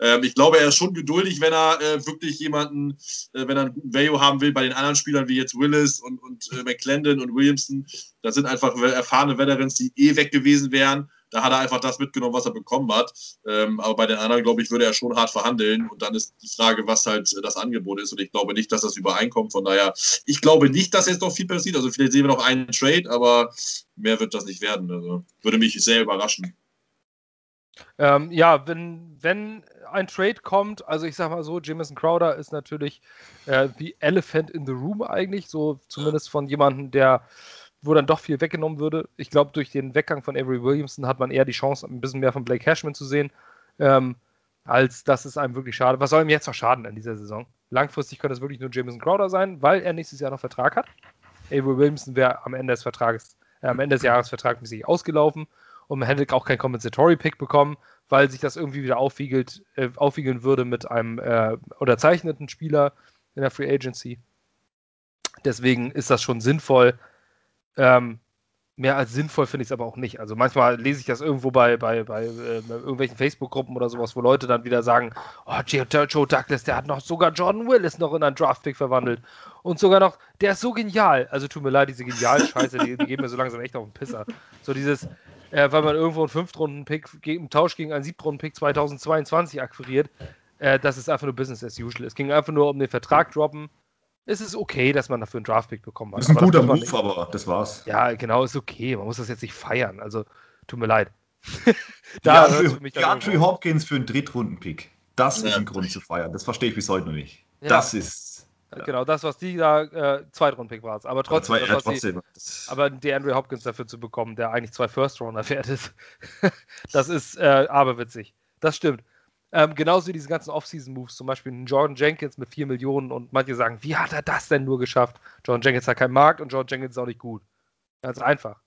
Ähm, ich glaube, er ist schon geduldig, wenn er äh, wirklich jemanden, äh, wenn er einen guten Value haben will bei den anderen Spielern wie jetzt Willis und, und äh, McClendon und Williamson. Das sind einfach erfahrene Veterans, die eh weg gewesen wären. Da hat er einfach das mitgenommen, was er bekommen hat. Ähm, aber bei den anderen, glaube ich, würde er schon hart verhandeln. Und dann ist die Frage, was halt äh, das Angebot ist. Und ich glaube nicht, dass das übereinkommt. Von daher, ich glaube nicht, dass jetzt noch viel passiert. Also vielleicht sehen wir noch einen Trade, aber mehr wird das nicht werden. Also würde mich sehr überraschen. Ähm, ja, wenn, wenn ein Trade kommt, also ich sag mal so, Jamison Crowder ist natürlich äh, the Elephant in the Room eigentlich, so zumindest von jemandem, der wo dann doch viel weggenommen würde. Ich glaube, durch den Weggang von Avery Williamson hat man eher die Chance, ein bisschen mehr von Blake Cashman zu sehen, ähm, als dass es einem wirklich schade. Was soll ihm jetzt noch schaden in dieser Saison? Langfristig könnte es wirklich nur Jameson Crowder sein, weil er nächstes Jahr noch Vertrag hat. Avery Williamson wäre am Ende des Vertrages, äh, am Ende des Jahres vertragmäßig ausgelaufen und man hätte auch keinen Compensatory-Pick bekommen, weil sich das irgendwie wieder aufwiegelt, äh, aufwiegeln würde mit einem äh, unterzeichneten Spieler in der Free Agency. Deswegen ist das schon sinnvoll, ähm, mehr als sinnvoll finde ich es aber auch nicht. Also manchmal lese ich das irgendwo bei, bei, bei äh, irgendwelchen Facebook-Gruppen oder sowas, wo Leute dann wieder sagen, oh, Joe Douglas, der hat noch sogar Jordan Willis noch in einen Draftpick verwandelt. Und sogar noch, der ist so genial. Also tut mir leid, diese genialen Scheiße, die, die geben mir so langsam echt auf den Pisser. So dieses, äh, weil man irgendwo einen Fünftrunden-Pick im Tausch gegen einen Siebtrunden-Pick 2022 akquiriert, äh, das ist einfach nur Business as usual. Es ging einfach nur um den Vertrag droppen es ist okay, dass man dafür einen Draftpick bekommen hat. Das ist ein guter Move, nicht. aber das war's. Ja, genau, ist okay. Man muss das jetzt nicht feiern. Also, tut mir leid. da die Andrew Hopkins für einen Drittrunden-Pick. Das ja. ist ein Grund zu feiern. Das verstehe ich bis heute noch nicht. Ja. Das ist. Ja. Genau, das, was die da, äh, Zweitrunden-Pick war es. Aber trotzdem, zwei, das, trotzdem. Die, aber die Andrew Hopkins dafür zu bekommen, der eigentlich zwei First-Rounder wert ist, das ist äh, aberwitzig. Das stimmt. Ähm, genauso wie diese ganzen Off-Season-Moves, zum Beispiel Jordan Jenkins mit 4 Millionen und manche sagen, wie hat er das denn nur geschafft? Jordan Jenkins hat keinen Markt und Jordan Jenkins ist auch nicht gut. Ganz einfach.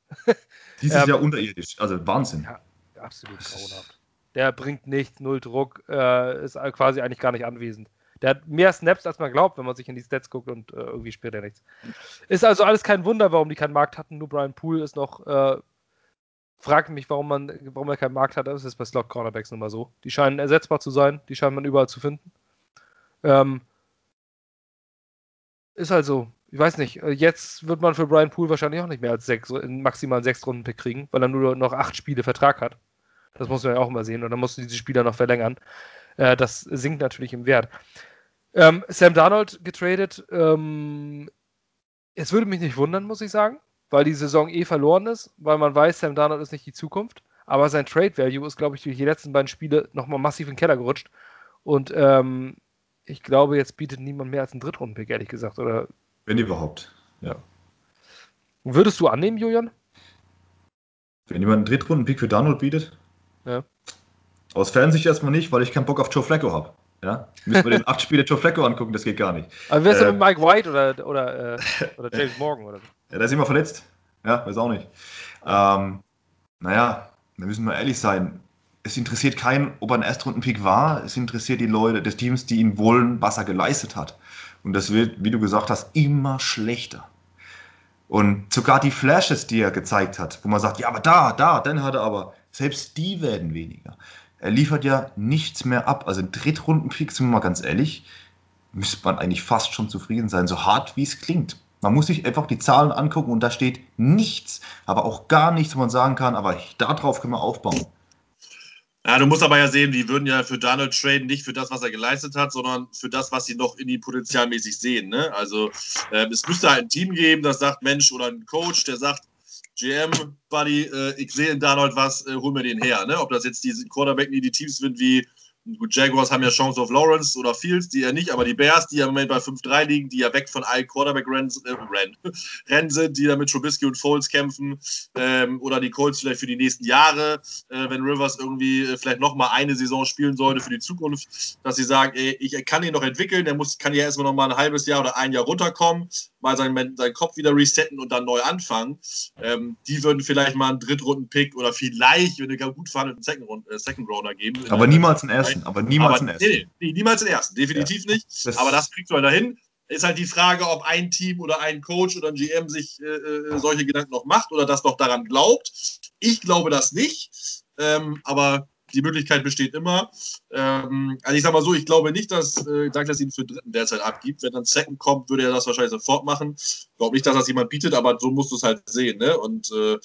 Dieses ähm, Jahr unterirdisch, also Wahnsinn. Ja, absolut grauenhaft. Der bringt nichts, null Druck, äh, ist quasi eigentlich gar nicht anwesend. Der hat mehr Snaps, als man glaubt, wenn man sich in die Stats guckt und äh, irgendwie spielt er nichts. Ist also alles kein Wunder, warum die keinen Markt hatten. Nur Brian Poole ist noch äh, frage mich, warum man, warum er keinen Markt hat. Das ist bei Slot Cornerbacks nun so. Die scheinen ersetzbar zu sein, die scheint man überall zu finden. Ähm, ist halt so. Ich weiß nicht. Äh, jetzt wird man für Brian Poole wahrscheinlich auch nicht mehr als sechs, maximal sechs Runden Pick kriegen, weil er nur noch acht Spiele Vertrag hat. Das muss man ja auch immer sehen. Und dann musst du diese Spieler noch verlängern. Äh, das sinkt natürlich im Wert. Ähm, Sam Darnold getradet. Ähm, es würde mich nicht wundern, muss ich sagen weil die Saison eh verloren ist, weil man weiß, Sam Darnold ist nicht die Zukunft. Aber sein Trade Value ist, glaube ich, durch die letzten beiden Spiele nochmal massiv in den Keller gerutscht. Und ähm, ich glaube, jetzt bietet niemand mehr als einen Drittrunden-Pick, ehrlich gesagt. Oder? Wenn überhaupt, ja. Würdest du annehmen, Julian? Wenn jemand einen Drittrunden-Pick für Darnold bietet? Ja. Aus Fernsicht erstmal nicht, weil ich keinen Bock auf Joe Flacco habe. Ja? Müssen wir den acht Spiele Joe Flacco angucken, das geht gar nicht. Aber wärst äh, du mit Mike White oder, oder, äh, oder James Morgan oder so? Ja, der ist immer verletzt. Ja, weiß auch nicht. Ähm, naja, da müssen wir ehrlich sein. Es interessiert keinen, ob er ein Erstrundenpick war. Es interessiert die Leute des Teams, die ihn wollen, was er geleistet hat. Und das wird, wie du gesagt hast, immer schlechter. Und sogar die Flashes, die er gezeigt hat, wo man sagt, ja, aber da, da, dann hat er aber, selbst die werden weniger. Er liefert ja nichts mehr ab. Also ein Drittrundenpick, sind wir mal ganz ehrlich, müsste man eigentlich fast schon zufrieden sein, so hart wie es klingt. Man muss sich einfach die Zahlen angucken und da steht nichts, aber auch gar nichts, wo man sagen kann, aber darauf können wir aufbauen. Ja, du musst aber ja sehen, die würden ja für Donald traden, nicht für das, was er geleistet hat, sondern für das, was sie noch in die potenzialmäßig sehen. Ne? Also äh, es müsste halt ein Team geben, das sagt, Mensch, oder ein Coach, der sagt, GM, Buddy, äh, ich sehe in Donald was, äh, hol mir den her. Ne? Ob das jetzt diese Quarterback, die Teams sind wie Gut, Jaguars haben ja Chance auf Lawrence oder Fields, die ja nicht, aber die Bears, die ja im Moment bei 5-3 liegen, die ja weg von allen Quarterback-Rennen äh, sind, die da mit Trubisky und Foles kämpfen, ähm, oder die Colts vielleicht für die nächsten Jahre, äh, wenn Rivers irgendwie äh, vielleicht nochmal eine Saison spielen sollte für die Zukunft, dass sie sagen, ey, ich kann ihn noch entwickeln, der muss, kann ja erstmal nochmal ein halbes Jahr oder ein Jahr runterkommen, mal seinen, seinen Kopf wieder resetten und dann neu anfangen. Ähm, die würden vielleicht mal einen Drittrunden-Pick oder vielleicht, wenn wir gut verhandelten Second, äh, Second Rounder geben. Aber niemals einen ersten. Aber niemals aber, den ersten. Nee, nee, niemals den ersten. Definitiv ja. nicht. Das aber das kriegt man dahin. Ist halt die Frage, ob ein Team oder ein Coach oder ein GM sich äh, äh, solche Gedanken noch macht oder das noch daran glaubt. Ich glaube das nicht. Ähm, aber die Möglichkeit besteht immer. Ähm, also ich sag mal so, ich glaube nicht, dass äh, Douglas ihn für dritten derzeit abgibt. Wenn dann Second kommt, würde er das wahrscheinlich sofort machen. Ich glaube nicht, dass das jemand bietet, aber so musst du es halt sehen. Ne? Und äh,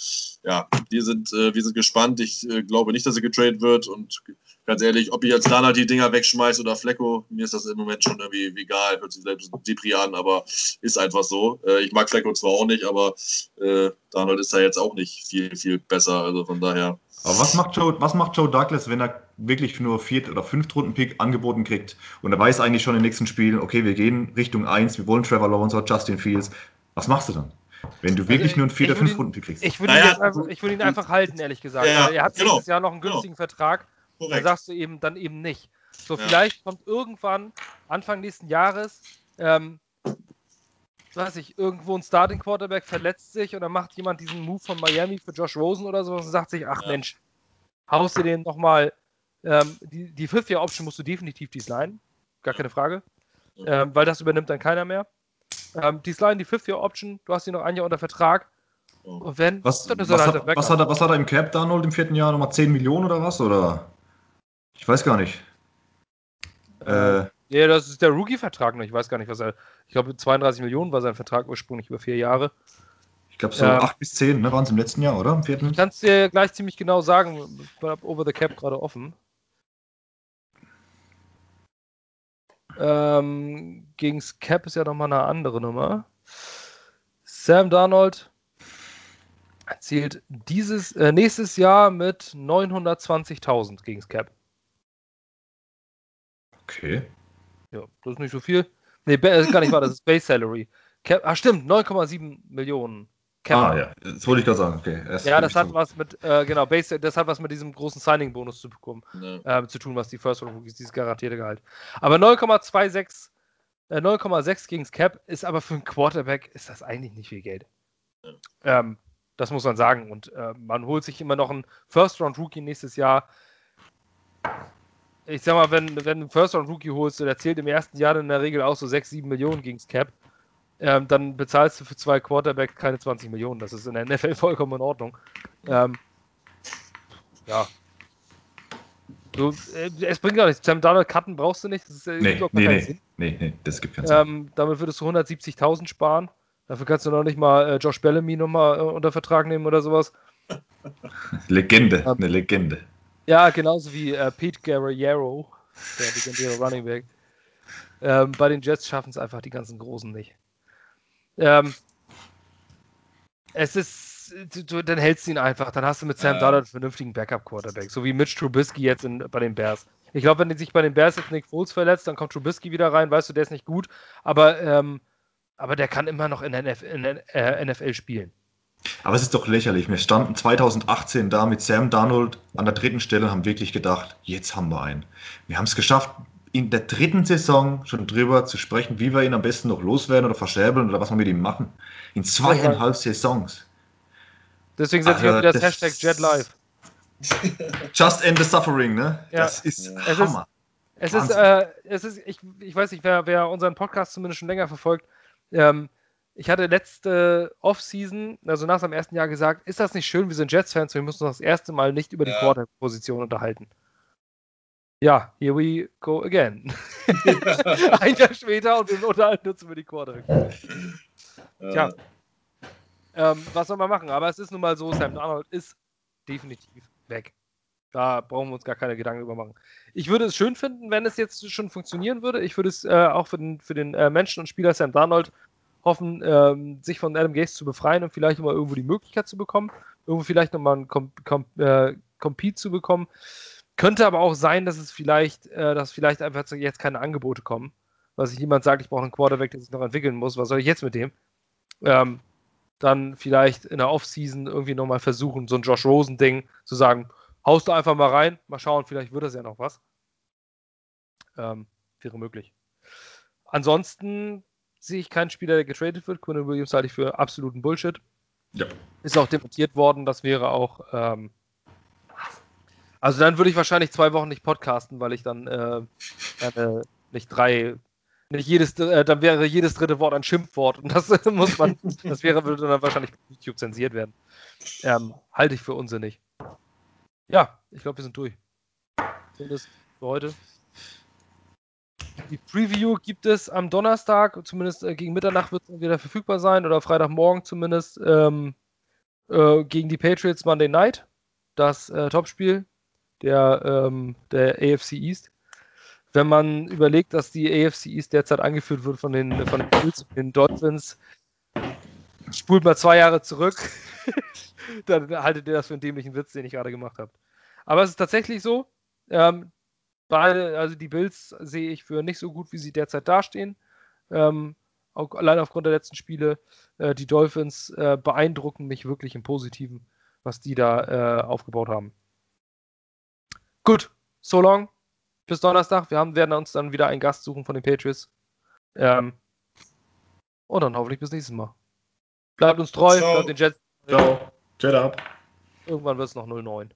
ja, wir sind, äh, wir sind gespannt. Ich äh, glaube nicht, dass er getradet wird. Und ganz ehrlich, ob ich jetzt Dana die Dinger wegschmeiße oder Flecko, mir ist das im Moment schon irgendwie egal. Hört sich selbst Depri an, aber ist einfach so. Äh, ich mag Flecko zwar auch nicht, aber äh, Donald ist da jetzt auch nicht viel, viel besser. Also von daher. Aber was macht Joe, was macht Joe Douglas, wenn er wirklich nur viert oder fünf Runden Pick angeboten kriegt und er weiß eigentlich schon in den nächsten Spielen, okay, wir gehen Richtung 1, wir wollen Trevor Lawrence oder Justin Fields. Was machst du dann? Wenn du wirklich also, nur einen vier oder fünf Runden Pick kriegst. Ich würde naja, ihn, einfach, würd ihn einfach halten, ehrlich gesagt. Ja, er hat genau. nächstes Jahr noch einen günstigen genau. Vertrag. Korrekt. Da sagst du eben dann eben nicht. So, ja. vielleicht kommt irgendwann, Anfang nächsten Jahres, ähm, weiß ich, irgendwo ein Starting Quarterback verletzt sich und dann macht jemand diesen Move von Miami für Josh Rosen oder so und sagt sich, ach ja. Mensch, haust du den nochmal, ähm, die, die Fifth-Year-Option musst du definitiv designen, gar keine Frage, ähm, weil das übernimmt dann keiner mehr. Ähm, design die Fifth-Year-Option, du hast ihn noch ein Jahr unter Vertrag. Und wenn, was, was, halt hat, was, hat er, was hat er im Cap, Darnold, im vierten Jahr? Nochmal 10 Millionen oder was? Oder? Ich weiß gar nicht. Äh, ja, das ist der Rookie-Vertrag noch. Ich weiß gar nicht, was er. Ich glaube, 32 Millionen war sein Vertrag ursprünglich über vier Jahre. Ich glaube, so ähm, 8 bis 10 ne, waren es im letzten Jahr, oder? Im vierten? Ich kann es dir gleich ziemlich genau sagen. Ich habe Over the Cap gerade offen. Ähm, gegen Cap ist ja nochmal eine andere Nummer. Sam Darnold erzielt dieses äh, nächstes Jahr mit 920.000 gegen Cap. Okay. Ja, das ist nicht so viel. Nee, ist gar nicht wahr, das ist Base Salary. Cap, ah, stimmt, 9,7 Millionen. Cap. Ah, ja, das wollte ich gerade sagen. Okay. Ja, das hat was mit, äh, genau, Base, das hat was mit diesem großen Signing-Bonus zu bekommen, ja. äh, zu tun, was die First Round Rookies, dieses garantierte Gehalt. Aber 9,26, äh, 9,6 gegen Cap ist aber für einen Quarterback ist das eigentlich nicht viel Geld. Ja. Ähm, das muss man sagen. Und äh, man holt sich immer noch einen First Round Rookie nächstes Jahr ich sag mal, wenn, wenn du einen First-Round-Rookie holst, der zählt im ersten Jahr in der Regel auch so 6, 7 Millionen gegens Cap, ähm, dann bezahlst du für zwei Quarterbacks keine 20 Millionen. Das ist in der NFL vollkommen in Ordnung. Ähm, ja. So, äh, es bringt gar nichts. Sam Donald Cutten brauchst du nicht. Das ist, äh, nee, nee, nee, nee, nee, das gibt keinen Sinn. Ähm, damit würdest du 170.000 sparen. Dafür kannst du noch nicht mal äh, Josh Bellamy nochmal äh, unter Vertrag nehmen oder sowas. Legende, ähm, eine Legende. Ja, genauso wie äh, Pete Guerrero, der legendäre Running Back. Ähm, bei den Jets schaffen es einfach die ganzen Großen nicht. Ähm, es ist, du, dann hältst du ihn einfach. Dann hast du mit Sam äh. Darnold einen vernünftigen Backup-Quarterback. So wie Mitch Trubisky jetzt in, bei den Bears. Ich glaube, wenn sich bei den Bears jetzt Nick Foles verletzt, dann kommt Trubisky wieder rein. Weißt du, der ist nicht gut. Aber, ähm, aber der kann immer noch in der NFL, in äh, NFL spielen. Aber es ist doch lächerlich. Wir standen 2018 da mit Sam Darnold an der dritten Stelle und haben wirklich gedacht, jetzt haben wir einen. Wir haben es geschafft, in der dritten Saison schon drüber zu sprechen, wie wir ihn am besten noch loswerden oder verscherbeln oder was wir mit ihm machen. In zweieinhalb Saisons. Deswegen setze ich auch wieder das, das Hashtag JetLife. Just end the suffering, ne? Ja. Das ist es Hammer. Ist, es ist, äh, es ist ich, ich weiß nicht, wer, wer unseren Podcast zumindest schon länger verfolgt, ähm, ich hatte letzte Offseason, also nach seinem ersten Jahr gesagt, ist das nicht schön, wir sind Jets-Fans, wir müssen uns das erste Mal nicht über die ja. Quarterback-Position unterhalten. Ja, here we go again. Ein Jahr später und wir unterhalten uns über die Quarterback. Tja. Ähm, was soll man machen? Aber es ist nun mal so, Sam Darnold ist definitiv weg. Da brauchen wir uns gar keine Gedanken über machen. Ich würde es schön finden, wenn es jetzt schon funktionieren würde. Ich würde es äh, auch für den, für den äh, Menschen und Spieler Sam Darnold hoffen, ähm, sich von Adam Gaze zu befreien und vielleicht mal irgendwo die Möglichkeit zu bekommen, irgendwo vielleicht nochmal einen Com Com äh, Compete zu bekommen. Könnte aber auch sein, dass es vielleicht, äh, dass vielleicht einfach jetzt keine Angebote kommen. Weil sich jemand sagt, ich brauche einen Quarterback, der sich noch entwickeln muss, was soll ich jetzt mit dem? Ähm, dann vielleicht in der Offseason irgendwie nochmal versuchen, so ein Josh Rosen-Ding zu sagen, haust du einfach mal rein, mal schauen, vielleicht wird das ja noch was. Ähm, wäre möglich. Ansonsten sehe ich keinen Spieler, der getradet wird. Quinn Williams halte ich für absoluten Bullshit. Ja. Ist auch dementiert worden, das wäre auch. Ähm, also dann würde ich wahrscheinlich zwei Wochen nicht podcasten, weil ich dann äh, äh, nicht drei, nicht jedes, äh, dann wäre jedes dritte Wort ein Schimpfwort und das muss man, das wäre, würde dann wahrscheinlich YouTube zensiert werden. Ähm, halte ich für unsinnig. Ja, ich glaube, wir sind durch. Zumindest für heute. Die Preview gibt es am Donnerstag, zumindest äh, gegen Mitternacht wird es wieder verfügbar sein oder Freitagmorgen zumindest ähm, äh, gegen die Patriots Monday Night. Das äh, Topspiel der, ähm, der AFC East. Wenn man überlegt, dass die AFC East derzeit angeführt wird von den, von den Bills den Dolphins, spult mal zwei Jahre zurück, dann haltet ihr das für einen dämlichen Witz, den ich gerade gemacht habe. Aber es ist tatsächlich so. Ähm, beide, also die Bills sehe ich für nicht so gut, wie sie derzeit dastehen. Ähm, auch allein aufgrund der letzten Spiele. Äh, die Dolphins äh, beeindrucken mich wirklich im Positiven, was die da äh, aufgebaut haben. Gut, so long. Bis Donnerstag. Wir haben, werden uns dann wieder einen Gast suchen von den Patriots. Ähm, und dann hoffentlich bis nächstes Mal. Bleibt uns treu, Ciao. bleibt den Jets. Ciao. Jet up. Irgendwann wird es noch 09.